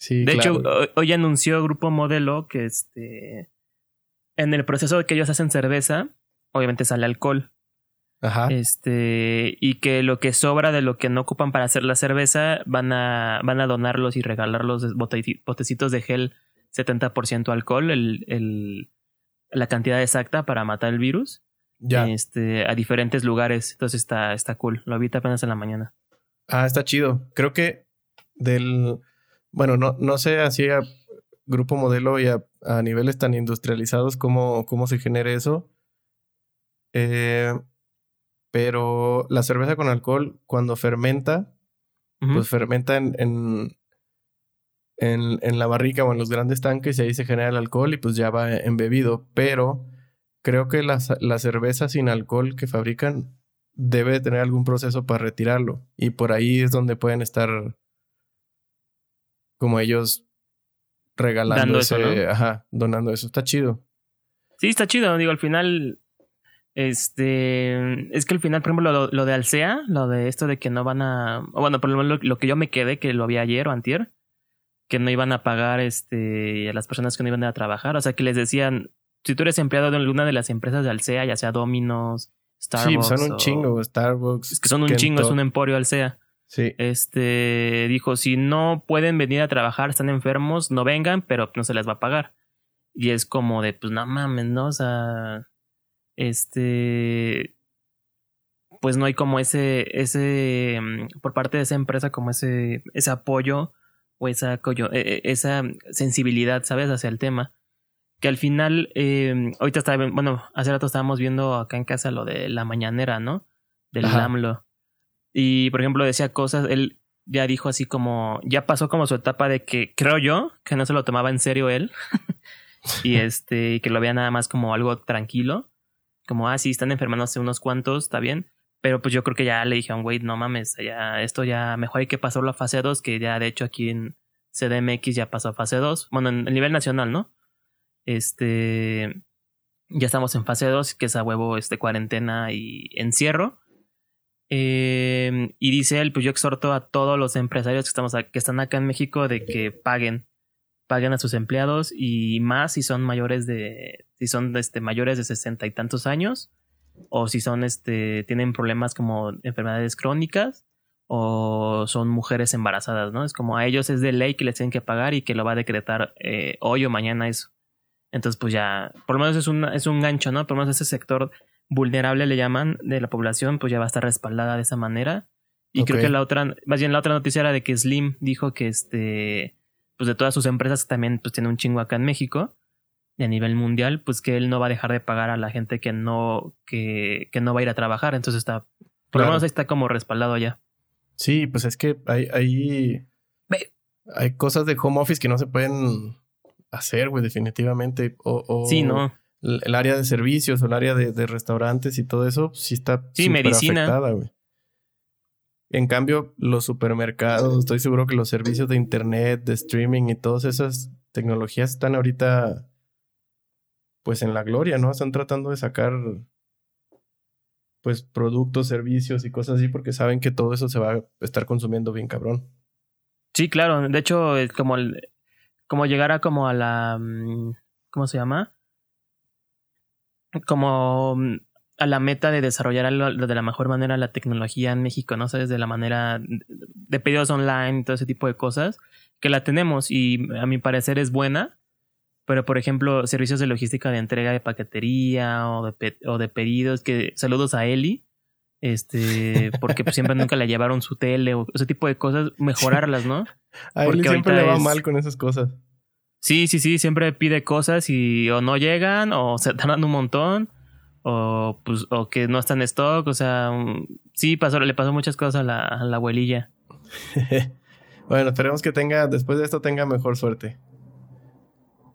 Speaker 2: Sí,
Speaker 1: de hecho, hoy anunció Grupo Modelo que este en el proceso de que ellos hacen cerveza, obviamente sale alcohol.
Speaker 2: Ajá.
Speaker 1: Este, y que lo que sobra de lo que no ocupan para hacer la cerveza van a, van a donarlos y regalarlos botecitos de gel 70% alcohol, el, el, la cantidad exacta para matar el virus.
Speaker 2: Ya.
Speaker 1: Este, a diferentes lugares. Entonces está, está cool. Lo vi apenas en la mañana.
Speaker 2: Ah, está chido. Creo que del. Bueno, no, no sé así a grupo modelo y a, a niveles tan industrializados cómo, cómo se genera eso. Eh, pero la cerveza con alcohol, cuando fermenta, pues fermenta en, en, en, la barrica o en los grandes tanques y ahí se genera el alcohol y pues ya va embebido. Pero creo que la, la cerveza sin alcohol que fabrican debe tener algún proceso para retirarlo. Y por ahí es donde pueden estar como ellos regalando ajá, donando eso. Está chido.
Speaker 1: Sí, está chido. Digo, al final este, es que al final, por ejemplo, lo, de Alsea, lo de esto de que no van a, o bueno, por lo menos lo, que yo me quedé, que lo vi ayer o antier, que no iban a pagar este, a las personas que no iban a trabajar, o sea, que les decían, si tú eres empleado de alguna de las empresas de Alsea, ya sea Domino's, Starbucks.
Speaker 2: Sí, son un chingo, Starbucks.
Speaker 1: Es que son un chingo, es un emporio Alsea.
Speaker 2: Sí.
Speaker 1: Este, dijo, si no pueden venir a trabajar, están enfermos, no vengan, pero no se les va a pagar. Y es como de, pues no mames, ¿no? O sea, este, pues no hay como ese, ese, mm, por parte de esa empresa, como ese, ese apoyo o esa, e, e, esa sensibilidad, ¿sabes? Hacia el tema. Que al final, eh, ahorita estaba, bueno, hace rato estábamos viendo acá en casa lo de la mañanera, ¿no? Del AMLO. Y, por ejemplo, decía cosas, él ya dijo así como, ya pasó como su etapa de que, creo yo, que no se lo tomaba en serio él. y este, que lo veía nada más como algo tranquilo como, ah, sí, están enfermándose unos cuantos, está bien. Pero pues yo creo que ya le dije a un güey, no mames, ya esto ya mejor hay que pasarlo a fase 2, que ya de hecho aquí en CDMX ya pasó a fase 2. Bueno, en el nivel nacional, ¿no? Este. Ya estamos en fase 2, que es a huevo este cuarentena y encierro. Eh, y dice él, pues yo exhorto a todos los empresarios que, estamos que están acá en México de que paguen paguen a sus empleados y más si son mayores de si son este mayores de sesenta y tantos años o si son este tienen problemas como enfermedades crónicas o son mujeres embarazadas, ¿no? Es como a ellos es de ley que les tienen que pagar y que lo va a decretar eh, hoy o mañana eso. Entonces, pues ya, por lo menos es un, es un gancho, ¿no? Por lo menos ese sector vulnerable le llaman de la población, pues ya va a estar respaldada de esa manera. Y creo que la otra, más bien la otra noticia era de que Slim dijo que este pues de todas sus empresas que también pues tiene un chingo acá en México y a nivel mundial, pues que él no va a dejar de pagar a la gente que no, que, que no va a ir a trabajar. Entonces está, por lo menos está como respaldado ya.
Speaker 2: Sí, pues es que hay, hay, hay cosas de home office que no se pueden hacer, güey, definitivamente. O, o
Speaker 1: sí, no.
Speaker 2: El área de servicios o el área de, de restaurantes y todo eso, sí está
Speaker 1: sí, medicina.
Speaker 2: afectada, güey. En cambio, los supermercados, estoy seguro que los servicios de internet, de streaming y todas esas tecnologías están ahorita pues en la gloria, ¿no? Están tratando de sacar pues productos, servicios y cosas así porque saben que todo eso se va a estar consumiendo bien cabrón.
Speaker 1: Sí, claro, de hecho como el, como llegar a como a la mm, ¿cómo se llama? Como mm, a la meta de desarrollar de la mejor manera la tecnología en México, ¿no? Sabes, de la manera de pedidos online y todo ese tipo de cosas, que la tenemos y a mi parecer es buena, pero por ejemplo, servicios de logística de entrega de paquetería o de, o de pedidos, que saludos a Eli, este, porque pues, siempre nunca le llevaron su tele o ese tipo de cosas, mejorarlas, ¿no?
Speaker 2: A Eli siempre le va mal con esas cosas.
Speaker 1: Sí, sí, sí, siempre pide cosas y o no llegan o se tardan un montón o pues o que no está en stock, o sea, sí pasó, le pasó muchas cosas a la, a la abuelilla.
Speaker 2: bueno, esperemos que tenga, después de esto tenga mejor suerte.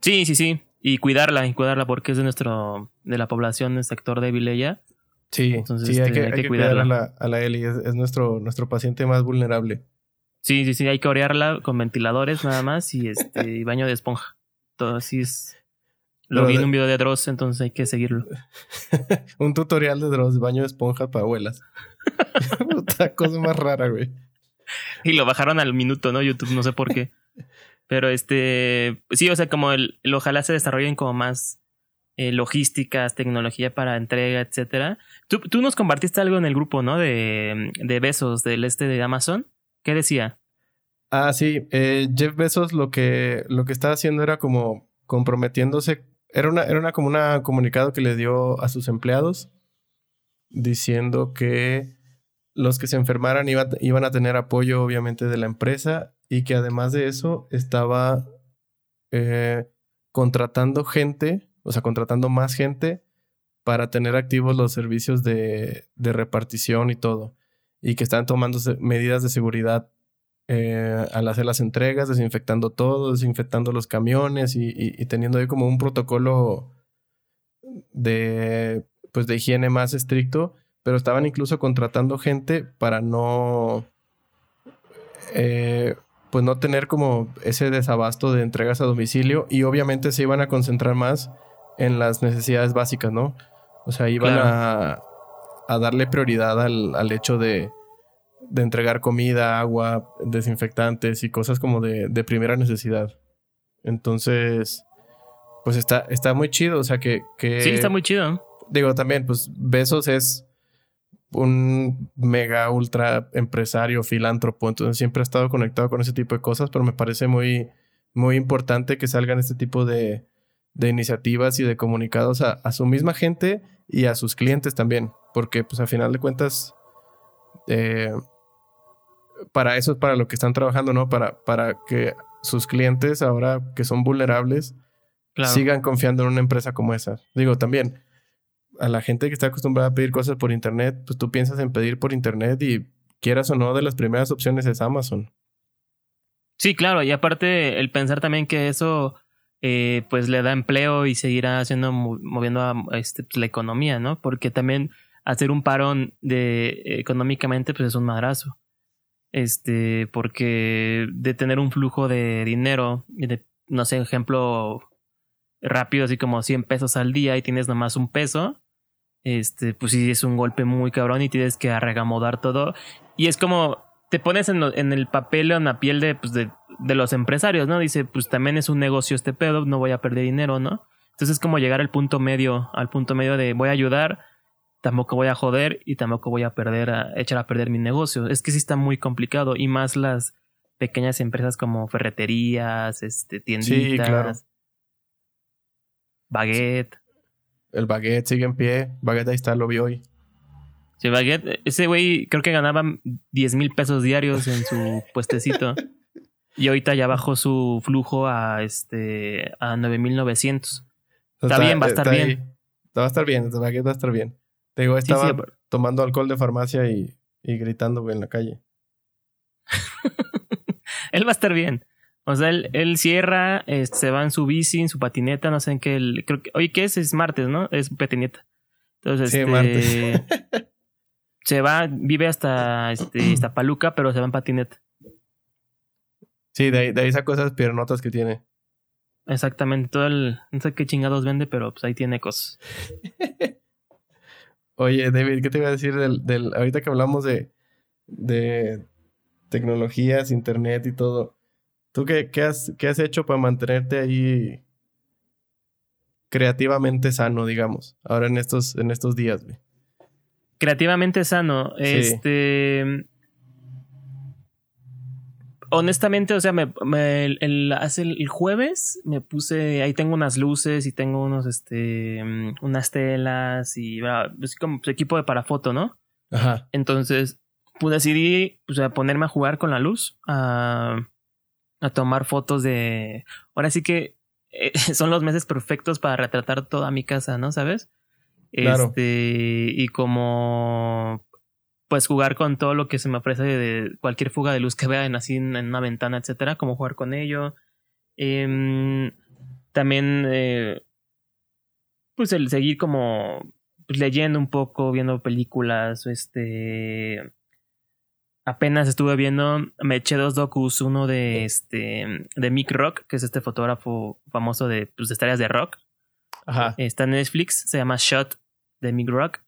Speaker 1: Sí, sí, sí. Y cuidarla, y cuidarla porque es de nuestro, de la población, el sector débil ella.
Speaker 2: Sí, Entonces, sí, hay, este, que, cuidarla. a la, a la Eli, es, nuestro, nuestro paciente más vulnerable.
Speaker 1: Sí, sí, sí, hay que orearla con ventiladores nada más y este y baño de esponja. Todo así es. Lo vi en un video de Dross, entonces hay que seguirlo.
Speaker 2: un tutorial de Dross, baño de esponja para abuelas. Cosa más rara, güey.
Speaker 1: Y lo bajaron al minuto, ¿no? YouTube, no sé por qué. Pero este, sí, o sea, como el, ojalá se desarrollen como más eh, logísticas, tecnología para entrega, etcétera. Tú, tú, nos compartiste algo en el grupo, ¿no? De, de besos del este de Amazon. ¿Qué decía?
Speaker 2: Ah, sí. Eh, Jeff Bezos lo que, lo que estaba haciendo era como comprometiéndose era una, era una como una comunicado que le dio a sus empleados diciendo que los que se enfermaran iban a tener apoyo obviamente de la empresa y que además de eso estaba eh, contratando gente, o sea, contratando más gente para tener activos los servicios de, de repartición y todo. Y que están tomando medidas de seguridad eh, al hacer las entregas, desinfectando todo, desinfectando los camiones y, teniendo ahí como un protocolo de, pues de higiene más estricto, pero estaban incluso contratando gente para no, eh, pues no tener como ese desabasto de entregas a domicilio y obviamente se iban a concentrar más en las necesidades básicas, ¿no? O sea, iban a, a, darle prioridad al, al hecho de de entregar comida, agua, desinfectantes y cosas como de, primera necesidad. Entonces, pues está, está muy chido. O sea que, que.
Speaker 1: Sí, está muy chido.
Speaker 2: Digo, también, pues Besos es un mega ultra empresario, filántropo. Entonces siempre ha estado conectado con ese tipo de cosas, pero me parece muy, muy importante que salgan este tipo de, de iniciativas y de comunicados a, a, su misma gente y a sus clientes también. Porque, pues, al final de cuentas, eh, para eso es para lo que están trabajando, ¿no? Para, para que sus clientes, ahora que son vulnerables, sigan confiando en una empresa como esa. Digo, también, a la gente que está acostumbrada a pedir cosas por internet, pues tú piensas en pedir por internet y quieras o no, de las primeras opciones es Amazon.
Speaker 1: Sí, claro, y aparte el pensar también que eso eh, pues le da empleo y seguirá haciendo moviendo a, este, pues, la economía, ¿no? Porque también hacer un parón de económicamente pues es un madrazo. Este, porque de tener un flujo de dinero, de, no sé, ejemplo rápido, así como 100 pesos al día y tienes nomás un peso, este, pues sí es un golpe muy cabrón y tienes que arregamodar todo. Y es como te pones en, en el papel o en la piel de, pues de, de, los empresarios, ¿no? Dice, pues también es un negocio este pedo, no voy a perder dinero, ¿no? Entonces es como llegar al punto medio, al punto medio de voy a ayudar, tampoco voy a joder y tampoco voy a perder, a echar a perder mi negocio. Es que sí está muy complicado y más las pequeñas empresas como ferreterías, este, tienditas, Baguette.
Speaker 2: El Baguette sigue en pie. Baguette ahí está, lo vi hoy.
Speaker 1: Sí, Baguette, ese güey creo que ganaba 10 mil pesos diarios en su puestecito. y ahorita ya bajó su flujo a este a 9900. Está, está bien, va a estar bien.
Speaker 2: Va a estar bien, Baguette va a estar bien. Te digo, estaba tomando alcohol de farmacia y, y gritando en la calle.
Speaker 1: él va a estar bien. O sea, él, él cierra, este, se va en su bici, en su patineta, no sé en qué. creo que, oye, ¿qué es? Es martes, ¿no? Es patineta. Entonces, sí, este, martes. se va, vive hasta, este, hasta Paluca, pero se va en patineta.
Speaker 2: Sí, de ahí, de ahí sacó esas piernotas que tiene.
Speaker 1: Exactamente, todo el. No sé qué chingados vende, pero pues ahí tiene cosas.
Speaker 2: Oye, David, ¿qué te iba a decir del, del ahorita que hablamos de, de tecnologías, internet y todo? ¿Tú qué, qué, has, qué has hecho para mantenerte ahí creativamente sano, digamos, ahora en estos, en estos días, güey?
Speaker 1: Creativamente sano. Este. Honestamente, o sea, me, el, hace el, jueves me puse. Ahí tengo unas luces y tengo unos, este. Unas telas y. Es como equipo de parafoto, ¿no? Ajá. Entonces, pues decidí pues, a ponerme a jugar con la luz, a, a tomar fotos de. Ahora sí que eh, son los meses perfectos para retratar toda mi casa, ¿no? ¿Sabes? Este, y como pues jugar con todo lo que se me ofrece de cualquier fuga de luz que vea en así en, una ventana, etcétera, como jugar con ello. Em, también eh, pues el seguir como pues, leyendo un poco, viendo películas, este apenas estuve viendo, me eché dos docus, uno de este de Mick Rock, que es este fotógrafo famoso de pues, de estrellas de rock. Ajá. Está en Netflix, se llama Shot de Mick Rock.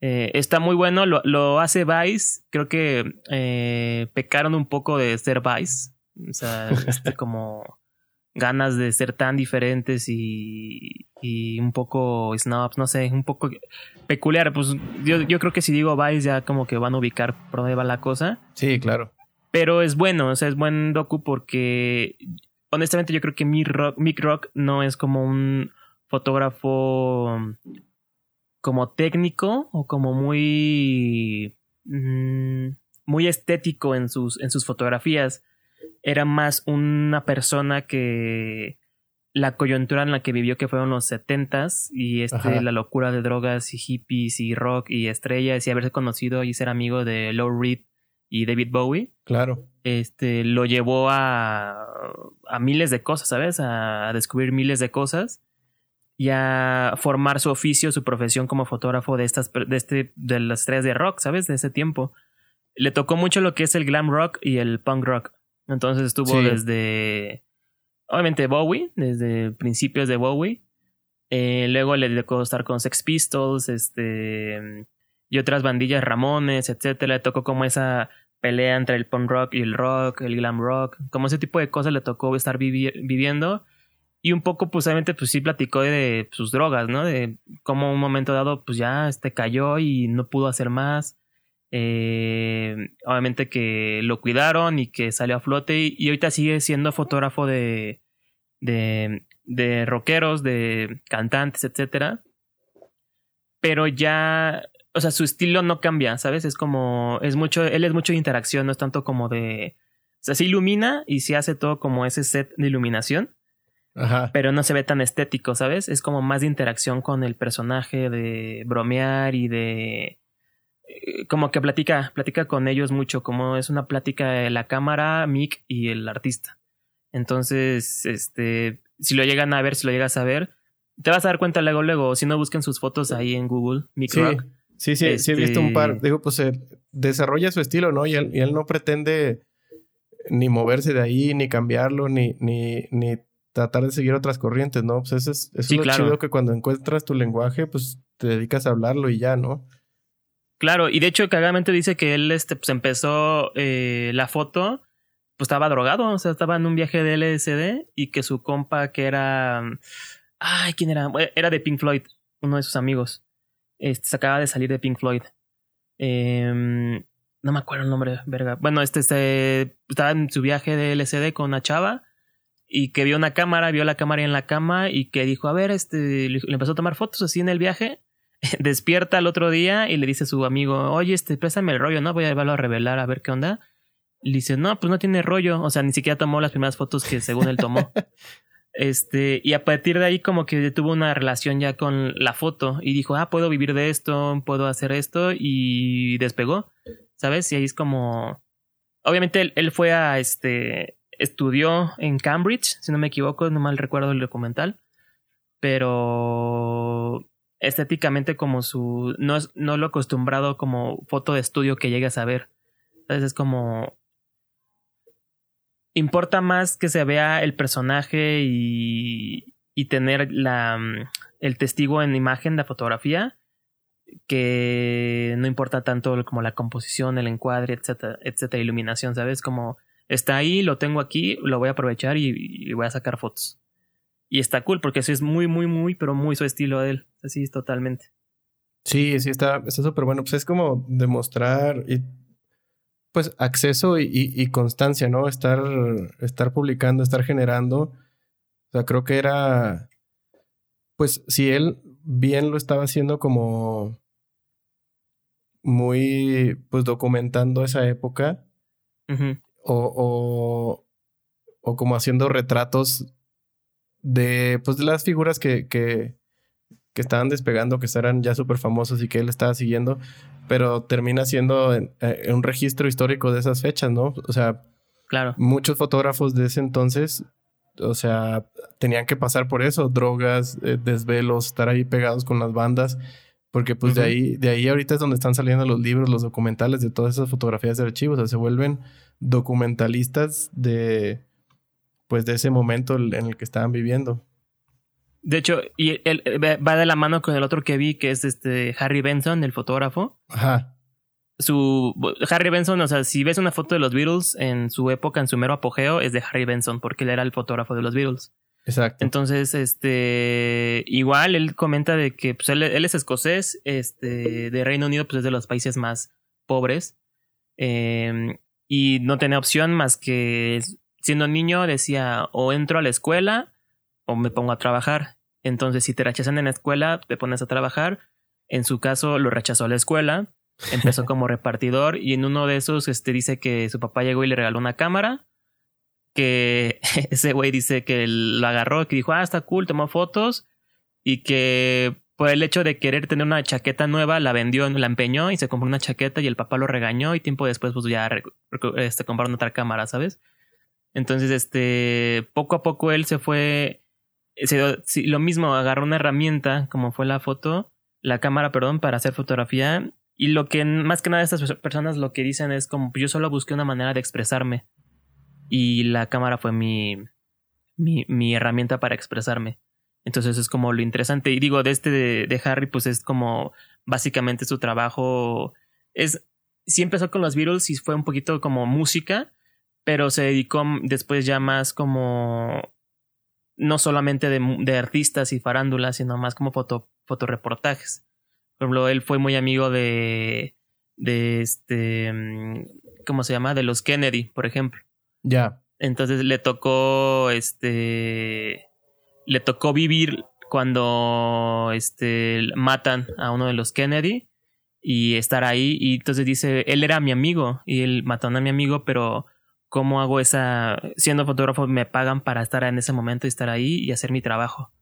Speaker 1: Eh, está muy bueno, lo, hace Vice. Creo que eh, pecaron un poco de ser Vice. O sea, este como ganas de ser tan diferentes y, y un poco snobs, no sé, un poco peculiar. Pues yo, yo creo que si digo Vice ya como que van a ubicar por dónde va la cosa.
Speaker 2: Sí, claro.
Speaker 1: Pero es bueno, o sea, es buen docu porque honestamente yo creo que Mick Rock, Mick Rock no es como un fotógrafo como técnico o como muy mm, muy estético en sus en sus fotografías era más una persona que la coyuntura en la que vivió que fueron los setentas y este la locura de drogas y hippies y rock y estrellas y haberse conocido y ser amigo de Low Reed y David Bowie.
Speaker 2: Claro.
Speaker 1: Este lo llevó a, a miles de cosas, ¿sabes? A descubrir miles de cosas y a formar su oficio, su profesión como fotógrafo de estas de este de las estrellas de rock, ¿sabes? De ese tiempo. Le tocó mucho lo que es el glam rock y el punk rock. Entonces estuvo desde obviamente Bowie, desde principios de Bowie. Eh, luego le tocó estar con Sex Pistols, este y otras bandillas Ramones, etcétera. Le tocó como esa pelea entre el punk rock y el rock, el glam rock, como ese tipo de cosas le tocó estar viviendo y un poco, pues, obviamente, pues sí platicó de, sus drogas, ¿no? De cómo un momento dado, pues ya este cayó y no pudo hacer más. Eh, obviamente que lo cuidaron y que salió a flote y, ahorita sigue siendo fotógrafo de, de, de rockeros, de cantantes, etcétera. Pero ya, o sea, su estilo no cambia, ¿sabes? Es como, es mucho, él es mucho de interacción, no es tanto como de, o sea, se ilumina y se hace todo como ese set de iluminación pero no se ve tan estético, ¿sabes? Es como más de interacción con el personaje, de bromear y de eh, como que platica, platica con ellos mucho, como es una plática de la cámara, Mick y el artista. Entonces, este, si lo llegan a ver, si lo llegas a ver, te vas a dar cuenta luego, luego, si no busquen sus fotos ahí en Google, Mick
Speaker 2: sí,
Speaker 1: Rock.
Speaker 2: Sí, sí, sí he visto un par. Este Digo, pues eh, desarrolla su estilo, ¿no? Y él, y él, no pretende ni moverse de ahí, ni cambiarlo, ni, ni, ni tratar de seguir otras corrientes, ¿no? Pues eso es, es lo chido que cuando encuentras tu lenguaje, pues te dedicas a hablarlo y ya, ¿no?
Speaker 1: Claro, y de hecho cagamente dice que él este, pues empezó eh, la foto, pues estaba drogado, o sea, estaba en un viaje de LSD y que su compa que era... Ay, ¿quién era? Era de Pink Floyd, uno de sus amigos. Este, se acaba de salir de Pink Floyd. Em, no me acuerdo el nombre, verga. Bueno, este se, estaba en su viaje de LSD con una chava y que vio una cámara, vio la cámara en la cama y que dijo, a ver, este, le empezó a tomar fotos así en el viaje. Despierta al otro día y le dice a su amigo, oye, este, préstame el rollo, ¿no? Voy a llevarlo a revelar a ver qué onda. Y dice, no, pues no tiene rollo. O sea, ni siquiera tomó las primeras fotos que según él tomó. este, y a partir de ahí como que tuvo una relación ya con la foto y dijo, ah, puedo vivir de esto, puedo hacer esto y despegó, ¿sabes? Y ahí es como, obviamente él, él fue a este, estudió en Cambridge, si no me equivoco, no mal recuerdo el documental, pero estéticamente como su no es no lo acostumbrado como foto de estudio que llegues a ver. Entonces es como importa más que se vea el personaje y, y tener la el testigo en imagen de fotografía que no importa tanto como la composición, el encuadre, etcétera, etcétera, iluminación, ¿sabes? Como está ahí, lo tengo aquí, lo voy a aprovechar y, voy a sacar fotos. Y está cool porque eso es muy, muy, muy, pero muy su estilo de él. Así es totalmente.
Speaker 2: Sí, sí, está súper bueno. Pues es como demostrar y pues acceso y, y, constancia, ¿no? Estar, estar publicando, estar generando. O sea, creo que era, pues si él bien lo estaba haciendo como muy, pues documentando esa época o, o, o, como haciendo retratos de, pues de las figuras que, que, que estaban despegando, que eran ya súper famosos y que él estaba siguiendo, pero termina siendo eh, un registro histórico de esas fechas, ¿no? O sea,
Speaker 1: claro.
Speaker 2: muchos fotógrafos de ese entonces, o sea, tenían que pasar por eso, drogas, eh, desvelos, estar ahí pegados con las bandas, porque pues de ahí, de ahí ahorita es donde están saliendo los libros, los documentales de todas esas fotografías de archivos, o sea, se vuelven documentalistas de, pues de ese momento en el que estaban viviendo.
Speaker 1: De hecho, y él va de la mano con el otro que vi, que es este Harry Benson, el fotógrafo.
Speaker 2: Ajá.
Speaker 1: Su Harry Benson, o sea, si ves una foto de los Beatles en su época, en su mero apogeo, es de Harry Benson, porque él era el fotógrafo de los Beatles.
Speaker 2: Exacto.
Speaker 1: Entonces, este, igual él comenta de que pues, él, es escocés, este, de Reino Unido, pues es de los países más pobres. Em, y no tenía opción más que siendo niño decía o entro a la escuela o me pongo a trabajar. Entonces, si te rechazan en la escuela, te pones a trabajar. En su caso, lo rechazó a la escuela. Empezó como repartidor y en uno de esos este, dice que su papá llegó y le regaló una cámara. Que ese güey dice que lo agarró, que dijo, ah, está cool, tomó fotos. Y que por el hecho de querer tener una chaqueta nueva, la vendió, la empeñó y se compró una chaqueta y el papá lo regañó y tiempo después pues ya este, compraron otra cámara, ¿sabes? Entonces, este, poco a poco él se fue lo mismo, agarró una herramienta, como fue la foto, la cámara, perdón, para hacer fotografía. Y lo que más que nada estas personas lo que dicen es como yo solo busqué una manera de expresarme. Y la cámara fue mi, mi, mi herramienta para expresarme. Entonces es como lo interesante. Y digo, de este de, de, Harry, pues es como básicamente su trabajo. Es. Sí empezó con los Beatles y fue un poquito como música, pero se dedicó después ya más como no solamente de, artistas y farándulas, sino más como foto, fotoreportajes. Por ejemplo, él fue muy amigo de, de este, mm, ¿cómo se llama? De los Kennedy, por ejemplo.
Speaker 2: Ya.
Speaker 1: Entonces le tocó, este, le tocó vivir cuando, este, matan a uno de los Kennedy y estar ahí. Y entonces dice, él era mi amigo y él mató a mi amigo, pero cómo hago esa, siendo fotógrafo me pagan para estar en ese momento y estar ahí y hacer mi trabajo.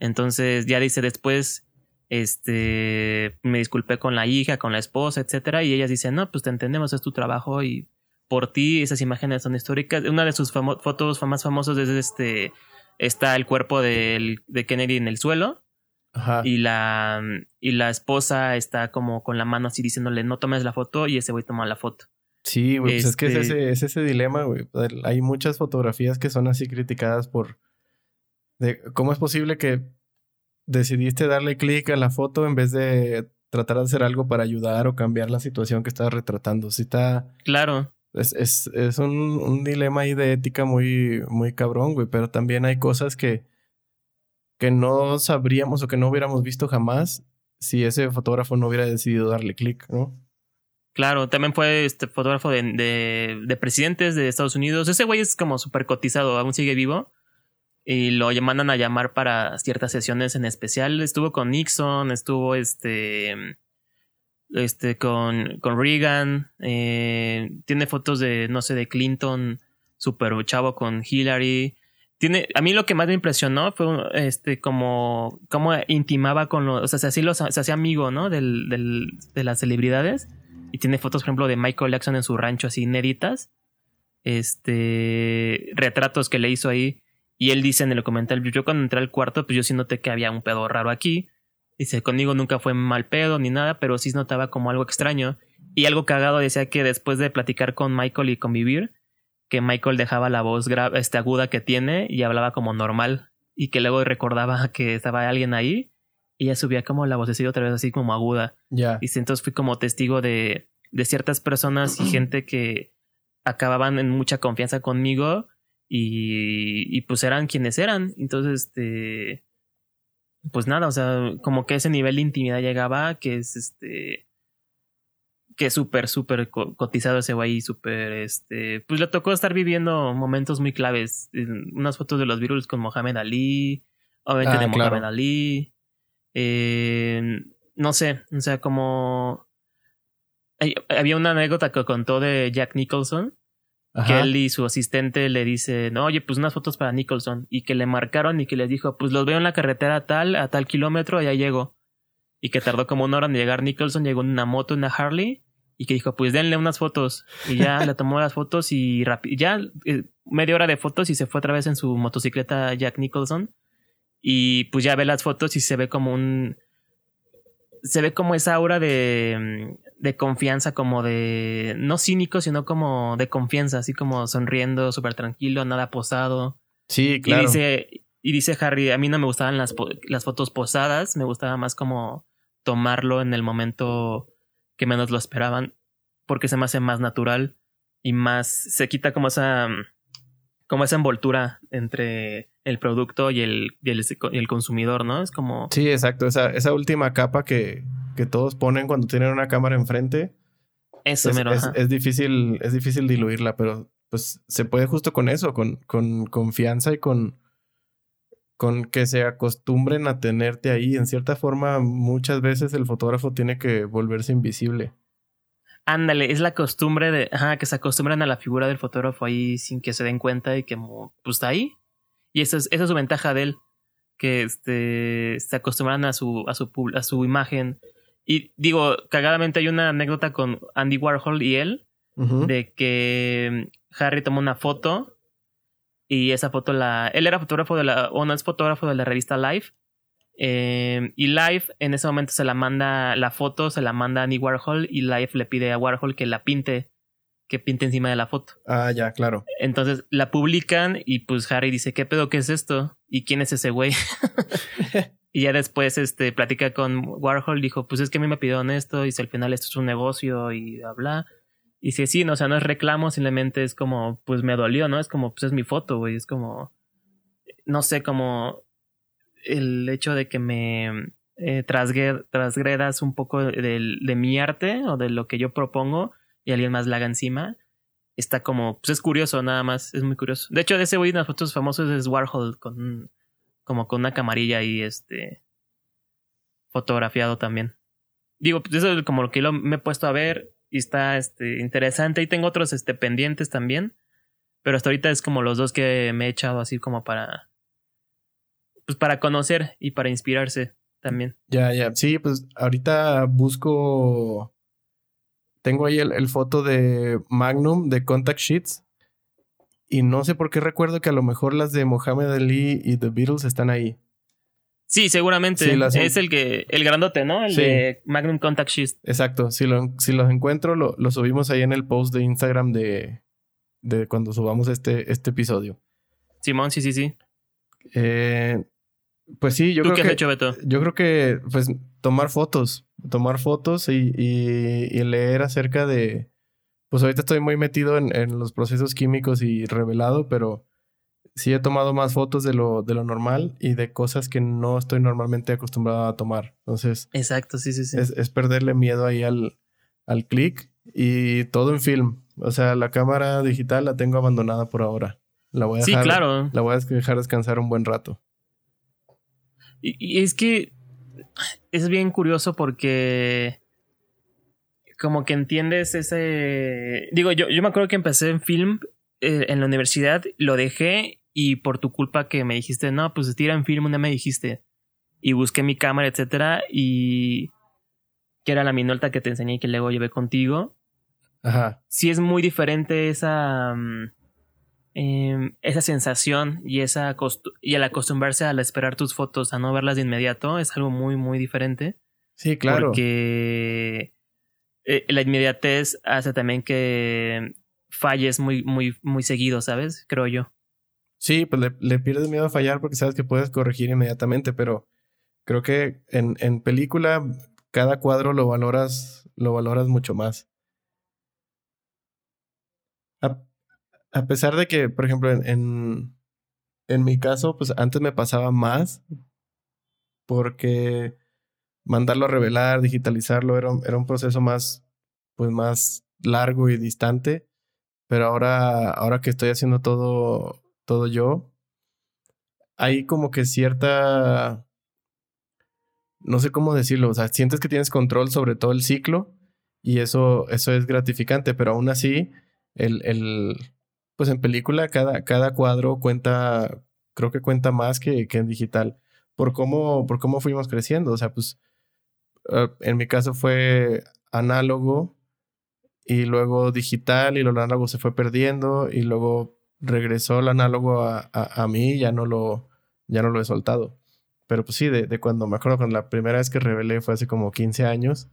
Speaker 1: Entonces ya dice después, este, me disculpé con la hija, con la esposa, etcétera, y ellas dicen, no, pues te entendemos, es tu trabajo y por ti esas imágenes son históricas. Una de sus fotos más famosas es este, está el cuerpo de, de Kennedy en el suelo. Y la, y la esposa está como con la mano así diciéndole no tomes la foto y ese güey toma la foto.
Speaker 2: Sí, güey, pues es que es ese, este es ese dilema, güey. Hay muchas fotografías que son así criticadas por... De, ¿Cómo es posible que decidiste darle clic a la foto en vez de tratar de hacer algo para ayudar o cambiar la situación que estás retratando? Si está...
Speaker 1: Claro.
Speaker 2: Es, es, es un, un, dilema ahí de ética muy, muy cabrón, güey. Pero también hay cosas que, que no sabríamos o que no hubiéramos visto jamás si ese fotógrafo no hubiera decidido darle clic, ¿no?
Speaker 1: Claro, también fue este fotógrafo de, de, de presidentes de Estados Unidos. Ese güey es como súper cotizado, aún sigue vivo. Y lo mandan a llamar para ciertas sesiones en especial. Estuvo con Nixon, estuvo este. Este, con, con Reagan. Eh, tiene fotos de, no sé, de Clinton, súper chavo con Hillary. Tiene, a mí lo que más me impresionó fue este como cómo intimaba con los, o sea, se hacía, se hacía amigo, ¿no? Del, del, de las celebridades y tiene fotos, por ejemplo, de Michael Jackson en su rancho así inéditas. Este, retratos que le hizo ahí. Y él dice en el comentario, yo cuando entré al cuarto, pues yo sí noté que había un pedo raro aquí. Dice, conmigo nunca fue mal pedo ni nada, pero sí notaba como algo extraño. Y algo cagado decía que después de platicar con Michael y convivir, que Michael dejaba la voz este, aguda que tiene y hablaba como normal. Y que luego recordaba que estaba alguien ahí ella subía como la vocecilla otra vez así como aguda.
Speaker 2: Ya.
Speaker 1: Y entonces fui como testigo de, de ciertas personas y gente que acababan en mucha confianza conmigo y, y pues eran quienes eran. Entonces, este, pues nada, o sea, como que ese nivel de intimidad llegaba, que es este, que es súper, súper cotizado ese güey, súper, este, pues le tocó estar viviendo momentos muy claves, unas fotos de los Beatles con Mohamed Ali, obviamente ah, de Mohamed Ali, eh, no sé, o sea, como había una anécdota que contó de Jack Nicholson. Que él y su asistente le dicen, oye, pues unas fotos para Nicholson. Y que le marcaron y que les dijo, pues los veo en la carretera tal, a tal kilómetro, allá llego. Y que tardó como una hora en llegar Nicholson, llegó en una moto, en una Harley. Y que dijo, pues denle unas fotos. Y ya le tomó las fotos y ya eh, media hora de fotos y se fue otra vez en su motocicleta Jack Nicholson. Y pues ya ve las fotos y se ve como un... Se ve como esa aura de, de confianza, como de, no cínico, sino como de confianza, así como sonriendo, súper tranquilo, nada posado.
Speaker 2: Sí, claro.
Speaker 1: Y dice, y dice Harry, a mí no me gustaban las, las fotos posadas, me gustaba más como tomarlo en el momento que menos lo esperaban, porque se me hace más natural y más, se quita como esa, como esa envoltura entre el producto y el, y el, consumidor, ¿no? Es como...
Speaker 2: Sí, exacto, esa, esa última capa que, que todos ponen cuando tienen una cámara enfrente.
Speaker 1: Eso,
Speaker 2: es, es, es, difícil, es difícil diluirla, pero pues se puede justo con eso, con, con confianza y con, con que se acostumbren a tenerte ahí. En cierta forma, muchas veces el fotógrafo tiene que volverse invisible.
Speaker 1: Ándale, es la costumbre de, ajá, que se acostumbran a la figura del fotógrafo ahí sin que se den cuenta y que pues está ahí. Y esa es, esa es su ventaja de él, que este, se acostumbran a su, a su, a su imagen y digo, cagadamente hay una anécdota con Andy Warhol y él, de que Harry tomó una foto y esa foto la... Él era fotógrafo de la... o no es fotógrafo de la revista Life. Eh, y Life en ese momento se la manda, la foto se la manda a Andy Warhol y Life le pide a Warhol que la pinte, que pinte encima de la foto.
Speaker 2: Ah, ya, claro.
Speaker 1: Entonces la publican y pues Harry dice, ¿qué pedo? ¿Qué es esto? ¿Y quién es ese güey? Y ya después este, platica con Warhol, dijo, pues es que a mí me pidieron esto, y si al final esto es un negocio y bla, Y si sí, no, o sea, no es reclamo, simplemente es como, pues me dolió, ¿no? Es como, pues es mi foto, güey, es como, no sé, como el hecho de que me eh, trasgredas un poco de, de mi arte o de lo que yo propongo y alguien más la haga encima, está como, pues es curioso nada más, es muy curioso. De hecho, de ese güey, unas fotos famosas es Warhol con como con una camarilla y este fotografiado también. Digo, pues eso es como lo que yo me he puesto a ver y está este interesante y tengo otros este pendientes también, pero hasta ahorita es como los dos que me he echado así como para pues para conocer y para inspirarse también.
Speaker 2: Ya, ya. Sí, pues ahorita busco tengo ahí el, el foto de Magnum de Contact Sheets y no sé por qué recuerdo que a lo mejor las de Mohamed Ali y The Beatles están ahí.
Speaker 1: Sí, seguramente. Es el que, el grandote, ¿no? El de Magnum Contact Sheets.
Speaker 2: Exacto. Si, lo, si los encuentro, lo, lo, subimos ahí en el post de Instagram de, de cuando subamos este, este episodio.
Speaker 1: Simón, sí, sí, sí.
Speaker 2: Eh, pues sí, yo
Speaker 1: ¿Tú
Speaker 2: creo
Speaker 1: qué
Speaker 2: que.
Speaker 1: Has hecho, Beto?
Speaker 2: Yo creo que, pues, tomar fotos. Tomar fotos y, y leer acerca de, pues ahorita estoy muy metido en, los procesos químicos y revelado, pero sí he tomado más fotos de lo, de lo normal y de cosas que no estoy normalmente acostumbrado a tomar. Entonces,
Speaker 1: exacto, sí, sí, sí.
Speaker 2: Es, perderle miedo ahí al, al clic y todo en film. O sea, la cámara digital la tengo abandonada por ahora. La voy a dejar,
Speaker 1: sí, claro.
Speaker 2: La voy a dejar descansar un buen rato.
Speaker 1: Y, y es que es bien curioso porque como que entiendes ese... Digo, yo, yo me acuerdo que empecé en film eh, en la universidad, lo dejé y por tu culpa que me dijiste, no, pues tira en film, una me dijiste. Y busqué mi cámara, etcétera, y que era la minolta que te enseñé y que luego llevé contigo.
Speaker 2: Ajá.
Speaker 1: Sí es muy diferente esa... Mm, em, esa sensación y esa y al acostumbrarse a esperar tus fotos a no verlas de inmediato es algo muy muy diferente
Speaker 2: sí claro
Speaker 1: porque eh, la inmediatez hace también que falles muy, muy, muy seguido, ¿sabes? Creo yo.
Speaker 2: Sí, pues le, pierdes miedo a fallar porque sabes que puedes corregir inmediatamente, pero creo que en, en película cada cuadro lo valoras, lo valoras mucho más. A pesar de que, por ejemplo, en, en, mi caso, pues antes me pasaba más porque mandarlo a revelar, digitalizarlo, era, era un proceso más, pues más largo y distante. Pero ahora, ahora que estoy haciendo todo, todo yo, hay como que cierta, no sé cómo decirlo, o sea, sientes que tienes control sobre todo el ciclo y eso, eso es gratificante, pero aún así, el, el pues en película cada, cada cuadro cuenta, creo que cuenta más que, que en digital, por cómo, por cómo fuimos creciendo, o sea, pues eh, en mi caso fue análogo y luego digital y lo análogo se fue perdiendo y luego regresó el análogo a, a, mí, ya no lo, ya no lo he soltado. Pero pues sí, de, de, cuando me acuerdo cuando la primera vez que revelé fue hace como 15 años.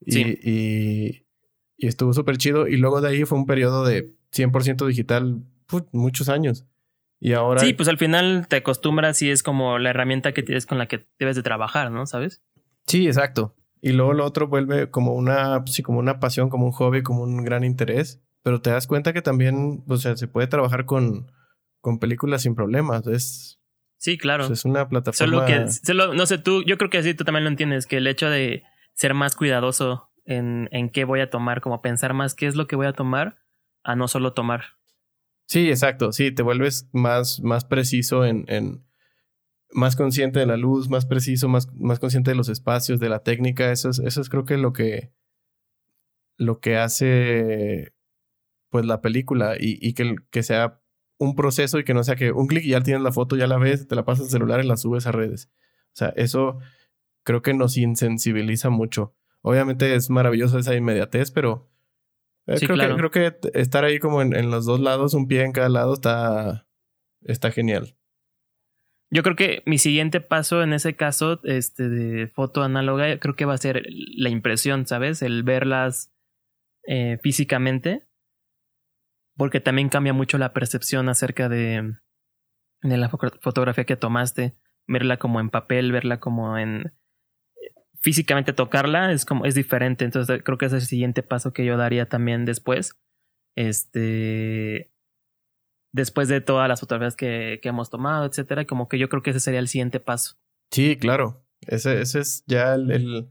Speaker 2: Y, y, y, estuvo súper chido. Y luego de ahí fue un periodo de 100% digital, muchos años. Y ahora...
Speaker 1: Sí, pues al final te acostumbras y es como la herramienta que tienes con la que debes de trabajar, ¿no? ¿Sabes?
Speaker 2: Sí, exacto. Y luego lo otro vuelve como una, sí, como una pasión, como un hobby, como un gran interés pero te das cuenta que también, o sea, se puede trabajar con, con películas sin problemas. Es.
Speaker 1: Sí, claro.
Speaker 2: es una plataforma.
Speaker 1: Solo que, solo, no sé, tú, yo creo que así tú también lo entiendes, que el hecho de ser más cuidadoso en, en qué voy a tomar, como pensar más qué es lo que voy a tomar, a no solo tomar.
Speaker 2: Sí, exacto. Sí, te vuelves más, más preciso en, en más consciente de la luz, más preciso, más, más consciente de los espacios, de la técnica. Eso es, eso es creo que lo que lo que hace pues la película y, y que, que sea un proceso y que no sea que un clic y ya tienes la foto, ya la ves, te la pasas al celular y la subes a redes. O sea, eso creo que nos insensibiliza mucho. Obviamente es maravilloso esa inmediatez, pero eh, creo, que, creo que estar ahí como en, en, los dos lados, un pie en cada lado, está, está genial.
Speaker 1: Yo creo que mi siguiente paso en ese caso, este de foto análoga, creo que va a ser la impresión, ¿sabes? El verlas eh, físicamente porque también cambia mucho la percepción acerca de, de la fotografía que tomaste, verla como en papel, verla como en físicamente tocarla es como es diferente, entonces creo que ese es el siguiente paso que yo daría también después. Este después de todas las fotografías que, que hemos tomado, etcétera, como que yo creo que ese sería el siguiente paso.
Speaker 2: Sí, claro. Ese, ese es ya el,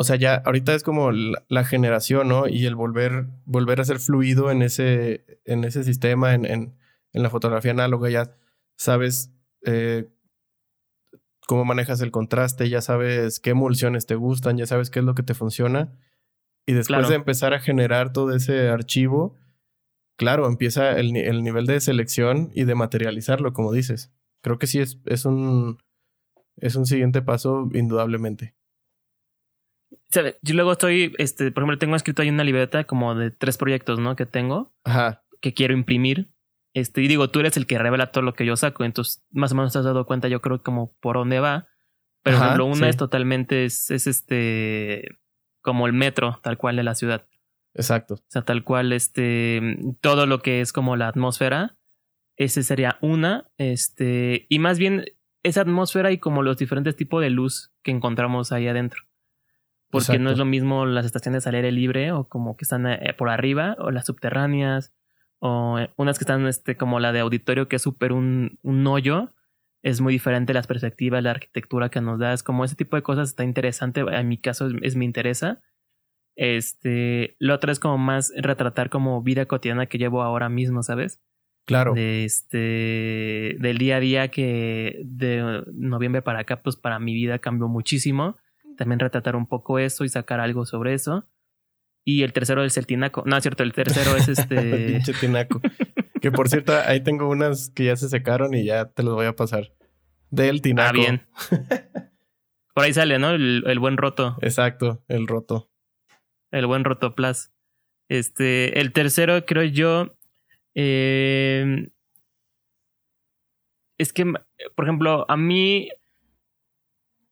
Speaker 2: o sea, ya ahorita es como la, generación, ¿no? Y el volver, volver a ser fluido en ese, en ese sistema, en, en, la fotografía análoga, ya sabes eh, cómo manejas el contraste, ya sabes qué emulsiones te gustan, ya sabes qué es lo que te funciona. Y después de empezar a generar todo ese archivo, claro, empieza el, el, nivel de selección y de materializarlo, como dices. Creo que sí es, es, un, es un siguiente paso, indudablemente.
Speaker 1: Yo luego estoy, este, por ejemplo, tengo escrito ahí una libreta como de tres proyectos, ¿no? Que tengo.
Speaker 2: Ajá.
Speaker 1: Que quiero imprimir. Este, y digo, tú eres el que revela todo lo que yo saco, entonces más o menos te has dado cuenta, yo creo, como por dónde va. Pero por ejemplo, una es totalmente, es, es este, como el metro, tal cual de la ciudad.
Speaker 2: Exacto. O
Speaker 1: sea, tal cual, este, todo lo que es como la atmósfera, ese sería una, este, y más bien esa atmósfera y como los diferentes tipos de luz que encontramos ahí adentro porque no es lo mismo las estaciones al aire libre o como que están eh, por arriba o las subterráneas o eh, unas que están este, como la de auditorio que es súper un, un hoyo es muy diferente las perspectivas, la arquitectura que nos da, es como ese tipo de cosas está interesante, en mi caso es, me interesa. Este, lo otro es como más retratar como vida cotidiana que llevo ahora mismo, ¿sabes?
Speaker 2: Claro.
Speaker 1: De este, del día a día que de noviembre para acá, pues para mi vida cambió muchísimo también retratar un poco eso y sacar algo sobre eso. Y el tercero es el tinaco. No, es cierto, el tercero es este.
Speaker 2: pinche tinaco. que por cierto, ahí tengo unas que ya se secaron y ya te los voy a pasar. Del tinaco. Ah, bien.
Speaker 1: por ahí sale, ¿no? El, buen roto.
Speaker 2: Exacto, el roto.
Speaker 1: El buen roto plus. Este, el tercero, creo yo. Eh, es que, por ejemplo, a mí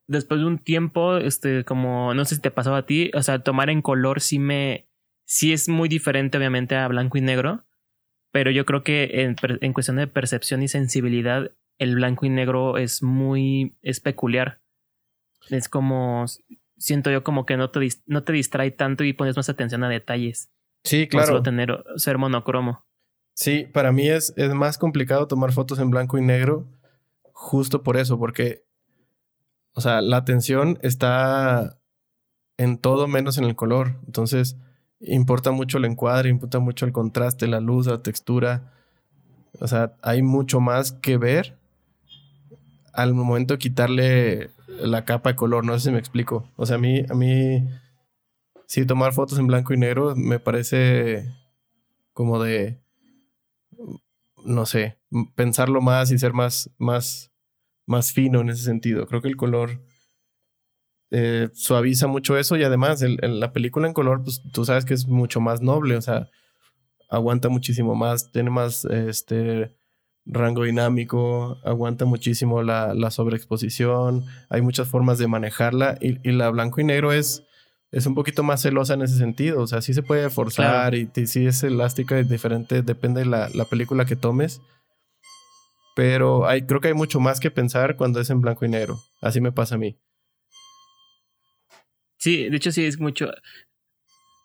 Speaker 1: después de un tiempo, este, como, no sé si te pasó a ti, o sea, tomar en color sí me, sí es muy diferente obviamente a blanco y negro, pero yo creo que en, en cuestión de percepción y sensibilidad, el blanco y negro es muy, es peculiar. Es como, siento yo como que no te, no te distrae tanto y pones más atención a detalles.
Speaker 2: Sí, claro.
Speaker 1: tener, ser monocromo.
Speaker 2: Sí, para mí es, es más complicado tomar fotos en blanco y negro justo por eso, porque, o sea, la atención está en todo menos en el color. Entonces, importa mucho el encuadre, importa mucho el contraste, la luz, la textura. O sea, hay mucho más que ver al momento de quitarle la capa de color. No sé si me explico. O sea, a mí, a mí, sí, tomar fotos en blanco y negro me parece como de, no sé, pensarlo más y ser más, más, más fino en ese sentido. Creo que el color eh, suaviza mucho eso y además la película en color, pues tú sabes que es mucho más noble, o sea, aguanta muchísimo más, tiene más este rango dinámico, aguanta muchísimo la, la sobreexposición, hay muchas formas de manejarla y, la blanco y negro es, es un poquito más celosa en ese sentido, o sea, sí se puede forzar y, sí es elástica y diferente, depende de la, la película que tomes. Pero hay, creo que hay mucho más que pensar cuando es en blanco y negro. Así me pasa a mí.
Speaker 1: Sí, de hecho sí es mucho.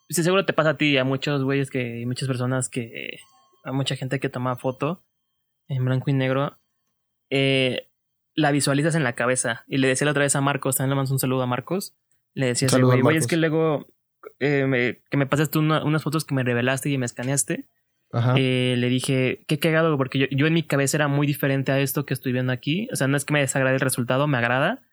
Speaker 1: Sí, seguro te pasa a ti y a muchos güeyes que. muchas personas que. A mucha gente que toma foto en blanco y negro. Eh, la visualizas en la cabeza. Y le decía la otra vez a Marcos, también le mando un saludo a Marcos. Le decía así, güey, es que luego eh, que me pasaste unas fotos que me revelaste y me escaneaste. Ajá. Eh, le dije, qué cagado, porque yo, yo, en mi cabeza era muy diferente a esto que estoy viendo aquí. O sea, no es que me desagrade el resultado, me agrada,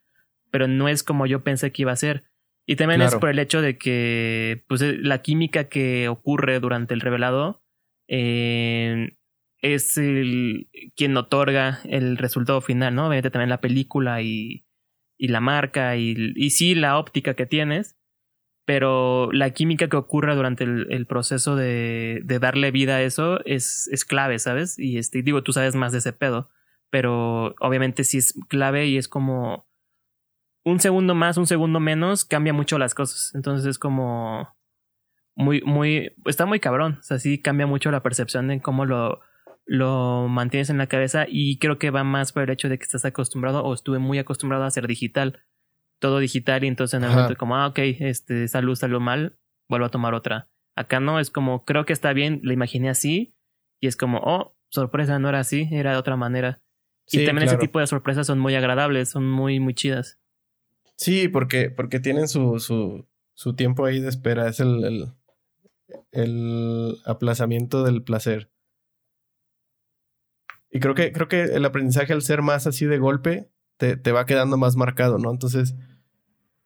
Speaker 1: pero no es como yo pensé que iba a ser. Y también es por el hecho de que pues, eh, la química que ocurre durante el revelado eh, es el, quien otorga el resultado final, ¿no? Obviamente también la película y, y la marca y, y, sí la óptica que tienes, pero la química que ocurre durante el, proceso de, de, darle vida a eso es, es clave, ¿sabes? Y este, digo, tú sabes más de ese pedo, pero obviamente sí es clave y es como un segundo más, un segundo menos, cambia mucho las cosas. Entonces es como muy, muy, está muy cabrón. O sea, sí cambia mucho la percepción de cómo lo, lo mantienes en la cabeza y creo que va más por el hecho de que estás acostumbrado o estuve muy acostumbrado a ser digital. Todo digital y entonces en el momento como, ah, ok, este, esa luz salió mal, vuelvo a tomar otra. Acá no, es como, creo que está bien, la imaginé así y es como, oh, sorpresa, no era así, era de otra manera. y también ese tipo de sorpresas son muy agradables, son muy, muy chidas.
Speaker 2: Sí, porque, porque tienen su, su, su tiempo ahí de espera. Es el, el, el, aplazamiento del placer. Y creo que, creo que el aprendizaje al ser más así de golpe te, te va quedando más marcado, ¿no? Entonces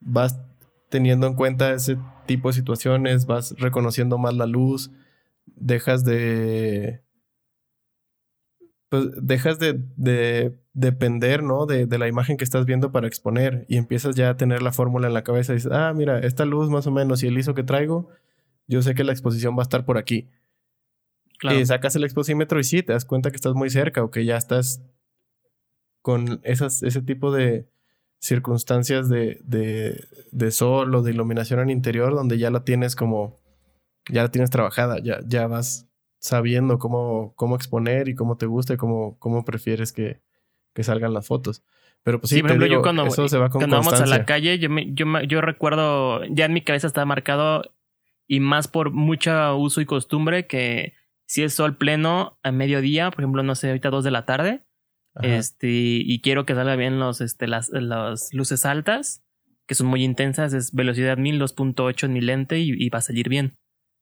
Speaker 2: vas teniendo en cuenta ese tipo de situaciones, vas reconociendo más la luz, dejas de pues dejas de, depender, ¿no? De, la imagen que estás viendo para exponer y empiezas ya a tener la fórmula en la cabeza y dices, ah, mira, esta luz más o menos y el ISO que traigo, yo sé que la exposición va a estar por aquí. Y sacas el exposímetro y sí, te das cuenta que estás muy cerca o que ya estás con esas, ese tipo de circunstancias de, de, de sol o de iluminación en interior donde ya la tienes como, ya la tienes trabajada, ya, ya vas sabiendo cómo, cómo exponer y cómo te gusta y cómo, cómo prefieres que, que salgan las fotos. Pero pues sí, por ejemplo, yo cuando, eso se va con
Speaker 1: cuando vamos a la calle, yo, me, yo, yo recuerdo, ya en mi cabeza está marcado y más por mucho uso y costumbre que si es sol pleno a mediodía, por ejemplo, no sé, ahorita dos de la tarde, este, y quiero que salga bien los, este, las, las luces altas, que son muy intensas, es velocidad 1000, 2.8 en mi lente y, y va a salir bien.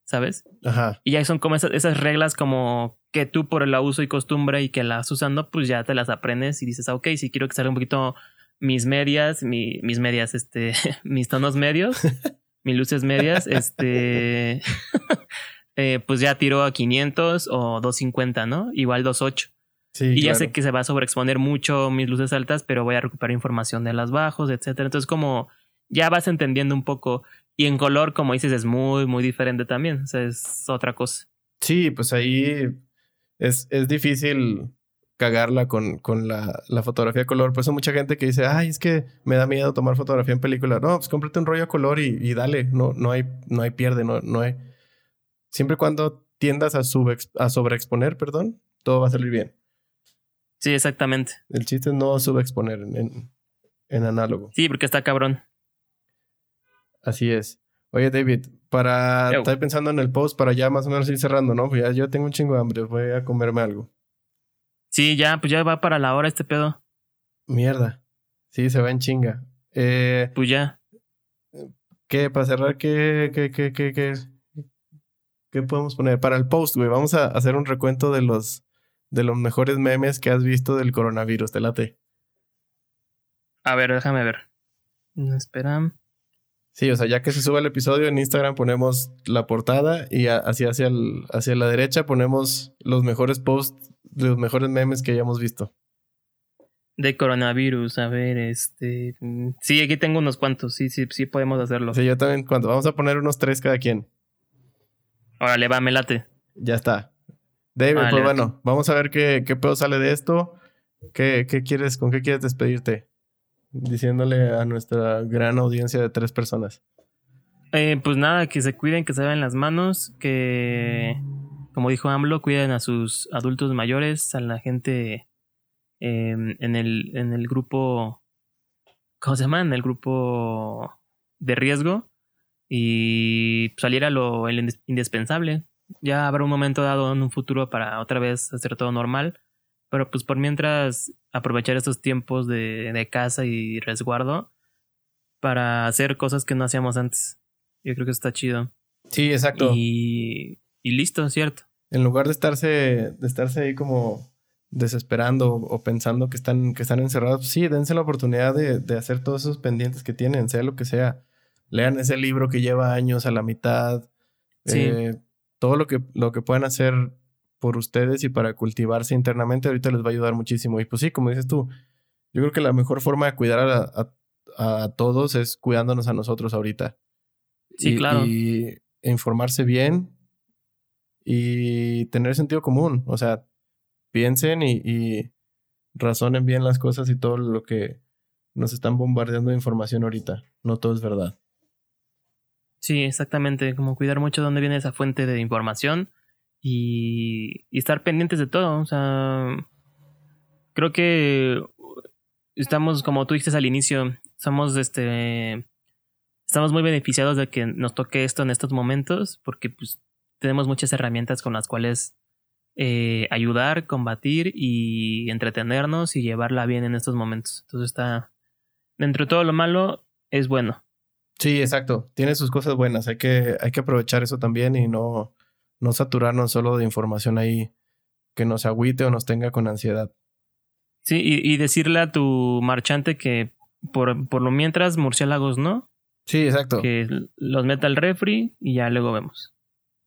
Speaker 1: ¿sabes? Ajá. Y ya son como esas, reglas como que tú por el uso y costumbre y que las usando, pues ya te las aprendes y dices, ah, ok, si quiero que salga un poquito mis medias, mis medias, este, mis tonos medios, mis luces medias, este, eh, pues ya tiro a 500 o 250, ¿no? Igual 28. Sí, y ya sé que se va a sobreexponer mucho mis luces altas, pero voy a recuperar información de las bajos, etcétera. Entonces, como ya vas entendiendo un poco y en color, como dices, es muy, muy diferente también. O sea, es otra cosa.
Speaker 2: Sí, pues ahí es, es difícil cagarla con, con la, la, fotografía a color. Por eso mucha gente que dice, ay, es que me da miedo tomar fotografía en película. No, pues cómprate un rollo a color y, y dale. No, no hay, no hay pierde, no, no hay. Siempre y cuando tiendas a, a sobreexponer, perdón, todo va a salir bien.
Speaker 1: Sí, exactamente.
Speaker 2: El chiste es no subexponer en, en, en análogo.
Speaker 1: Sí, porque está cabrón.
Speaker 2: Así es. Oye, David, para. Estoy pensando en el post para ya más o menos ir cerrando, ¿no? Pues ya yo tengo un chingo de hambre, voy a comerme algo.
Speaker 1: Sí, ya, pues ya va para la hora este pedo.
Speaker 2: Mierda. Sí, se va en chinga. Eh,
Speaker 1: pues ya.
Speaker 2: ¿Qué? Para cerrar, ¿qué, qué, qué, qué, qué, qué podemos poner? Para el post, güey, vamos a hacer un recuento de los, de los mejores memes que has visto del coronavirus. Te late.
Speaker 1: A ver, déjame ver. Espera.
Speaker 2: Sí, o sea, ya que se sube el episodio en Instagram ponemos la portada y así hacia, hacia la derecha ponemos los mejores posts, los mejores memes que hayamos visto.
Speaker 1: De coronavirus, a ver, este... Mm, sí, aquí tengo unos cuantos, sí, sí, sí podemos hacerlo.
Speaker 2: Sí, yo también, cuando vamos a poner unos tres cada quien.
Speaker 1: Órale, va, me late.
Speaker 2: Ya está. David, pues bueno, vamos a ver qué, qué pedo sale de esto. ¿Qué, ¿Qué quieres, con qué quieres despedirte? Diciéndole a nuestra gran audiencia de tres personas.
Speaker 1: Eh, pues nada, que se cuiden, que se vean las manos, que, como dijo AMLO, cuiden a sus adultos mayores, a la gente Em, en, el, en el grupo, ¿cómo se llama? En el grupo de riesgo y saliera lo indispensable. Ya habrá un momento dado en un futuro para otra vez hacer todo normal, pero pues por mientras aprovechar estos tiempos de, de casa y resguardo para hacer cosas que no hacíamos antes. Yo creo que está chido.
Speaker 2: Sí, exacto.
Speaker 1: Y, y listo, cierto.
Speaker 2: En lugar de estarse, de estarse ahí como desesperando o pensando que están, que están encerrados, sí, dense la oportunidad de, hacer todos esos pendientes que tienen, sea lo que sea. Lean ese libro que lleva años a la mitad. Eh, todo lo que, lo que puedan hacer por ustedes y para cultivarse internamente ahorita les va a ayudar muchísimo. Y pues sí, como dices tú, yo creo que la mejor forma de cuidar a, a, todos es cuidándonos a nosotros ahorita.
Speaker 1: Sí, claro.
Speaker 2: Y informarse bien y tener sentido común. O sea, piensen y, razonen bien las cosas y todo lo que nos están bombardeando de información ahorita. No todo es verdad.
Speaker 1: Sí, exactamente. Como cuidar mucho dónde viene esa fuente de información y, y estar pendientes de todo. O sea, creo que estamos, como tú dijiste al inicio, somos este. Estamos muy beneficiados de que nos toque esto en estos momentos porque pues tenemos muchas herramientas con las cuales eh, ayudar, combatir y entretenernos y llevarla bien en estos momentos. Entonces está, dentro de todo lo malo, es bueno.
Speaker 2: Sí, exacto. Tiene sus cosas buenas. Hay que, hay que aprovechar eso también y no, no saturarnos solo de información ahí que nos agüite o nos tenga con ansiedad.
Speaker 1: Sí, y, decirle a tu marchante que por, por lo mientras murciélagos no.
Speaker 2: Sí, exacto.
Speaker 1: Que los meta al refri y ya luego vemos.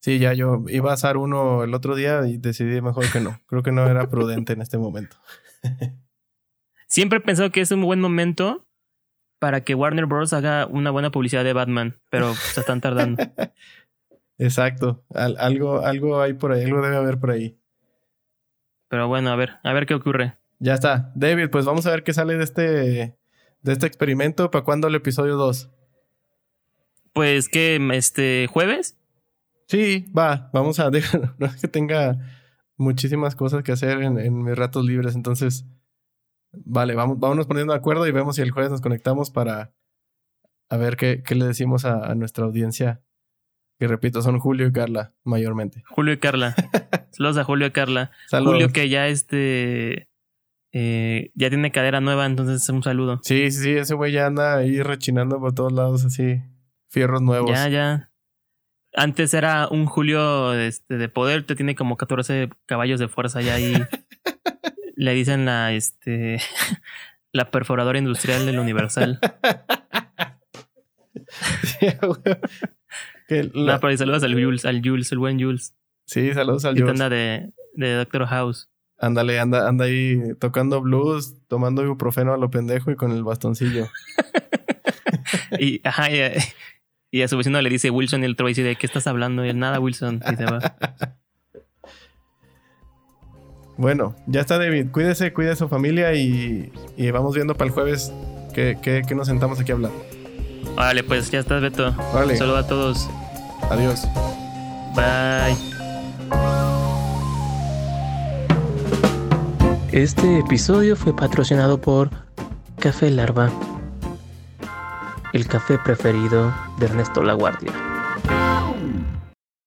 Speaker 2: Sí, ya yo iba a asar uno el otro día y decidí mejor que no. Creo que no era prudente en este momento.
Speaker 1: Siempre he pensado que es un buen momento para que Warner Bros. haga una buena publicidad de Batman, pero se están tardando.
Speaker 2: Exacto. algo, algo hay por ahí, algo debe haber por ahí.
Speaker 1: Pero bueno, a ver, a ver qué ocurre.
Speaker 2: Ya está. David, pues vamos a ver qué sale de este, de este experimento. ¿Para cuándo el episodio 2?
Speaker 1: Pues que este jueves.
Speaker 2: Sí, va, vamos a dejar, no es que tenga muchísimas cosas que hacer en, mis ratos libres, entonces, vale, vamos, vámonos poniendo de acuerdo y vemos si el jueves nos conectamos para a ver qué, qué le decimos a, nuestra audiencia. Que repito, son Julio y Carla, mayormente.
Speaker 1: Julio y Carla. Saludos a Julio y Carla. Julio que ya este eh, ya tiene cadera nueva, entonces un saludo.
Speaker 2: Sí, sí, sí, ese güey ya anda ahí rechinando por todos lados así, fierros nuevos.
Speaker 1: Ya, ya. Antes era un Julio este, de poder, te tiene como 14 caballos de fuerza y ahí le dicen la, este, la perforadora industrial del Universal. No, pero saludos al Jules, al Jules, el buen Jules.
Speaker 2: Sí, saludos al Jules.
Speaker 1: anda de, de Doctor House.
Speaker 2: Ándale, anda, anda ahí tocando blues, tomando ibuprofeno a lo pendejo y con el bastoncillo.
Speaker 1: y, ajá, y, y a su vecino le dice Wilson y el otro dice de qué estás hablando y él nada Wilson y se va.
Speaker 2: Bueno, ya está David. Cuídese, cuide a su familia y, vamos viendo para el jueves que, nos sentamos aquí a hablar.
Speaker 1: Vale, pues ya estás, Beto.
Speaker 2: Vale.
Speaker 1: Saludos a todos.
Speaker 2: Adiós.
Speaker 1: Bye.
Speaker 3: Este episodio fue patrocinado por Café Larva
Speaker 1: el café preferido de Ernesto Laguardia.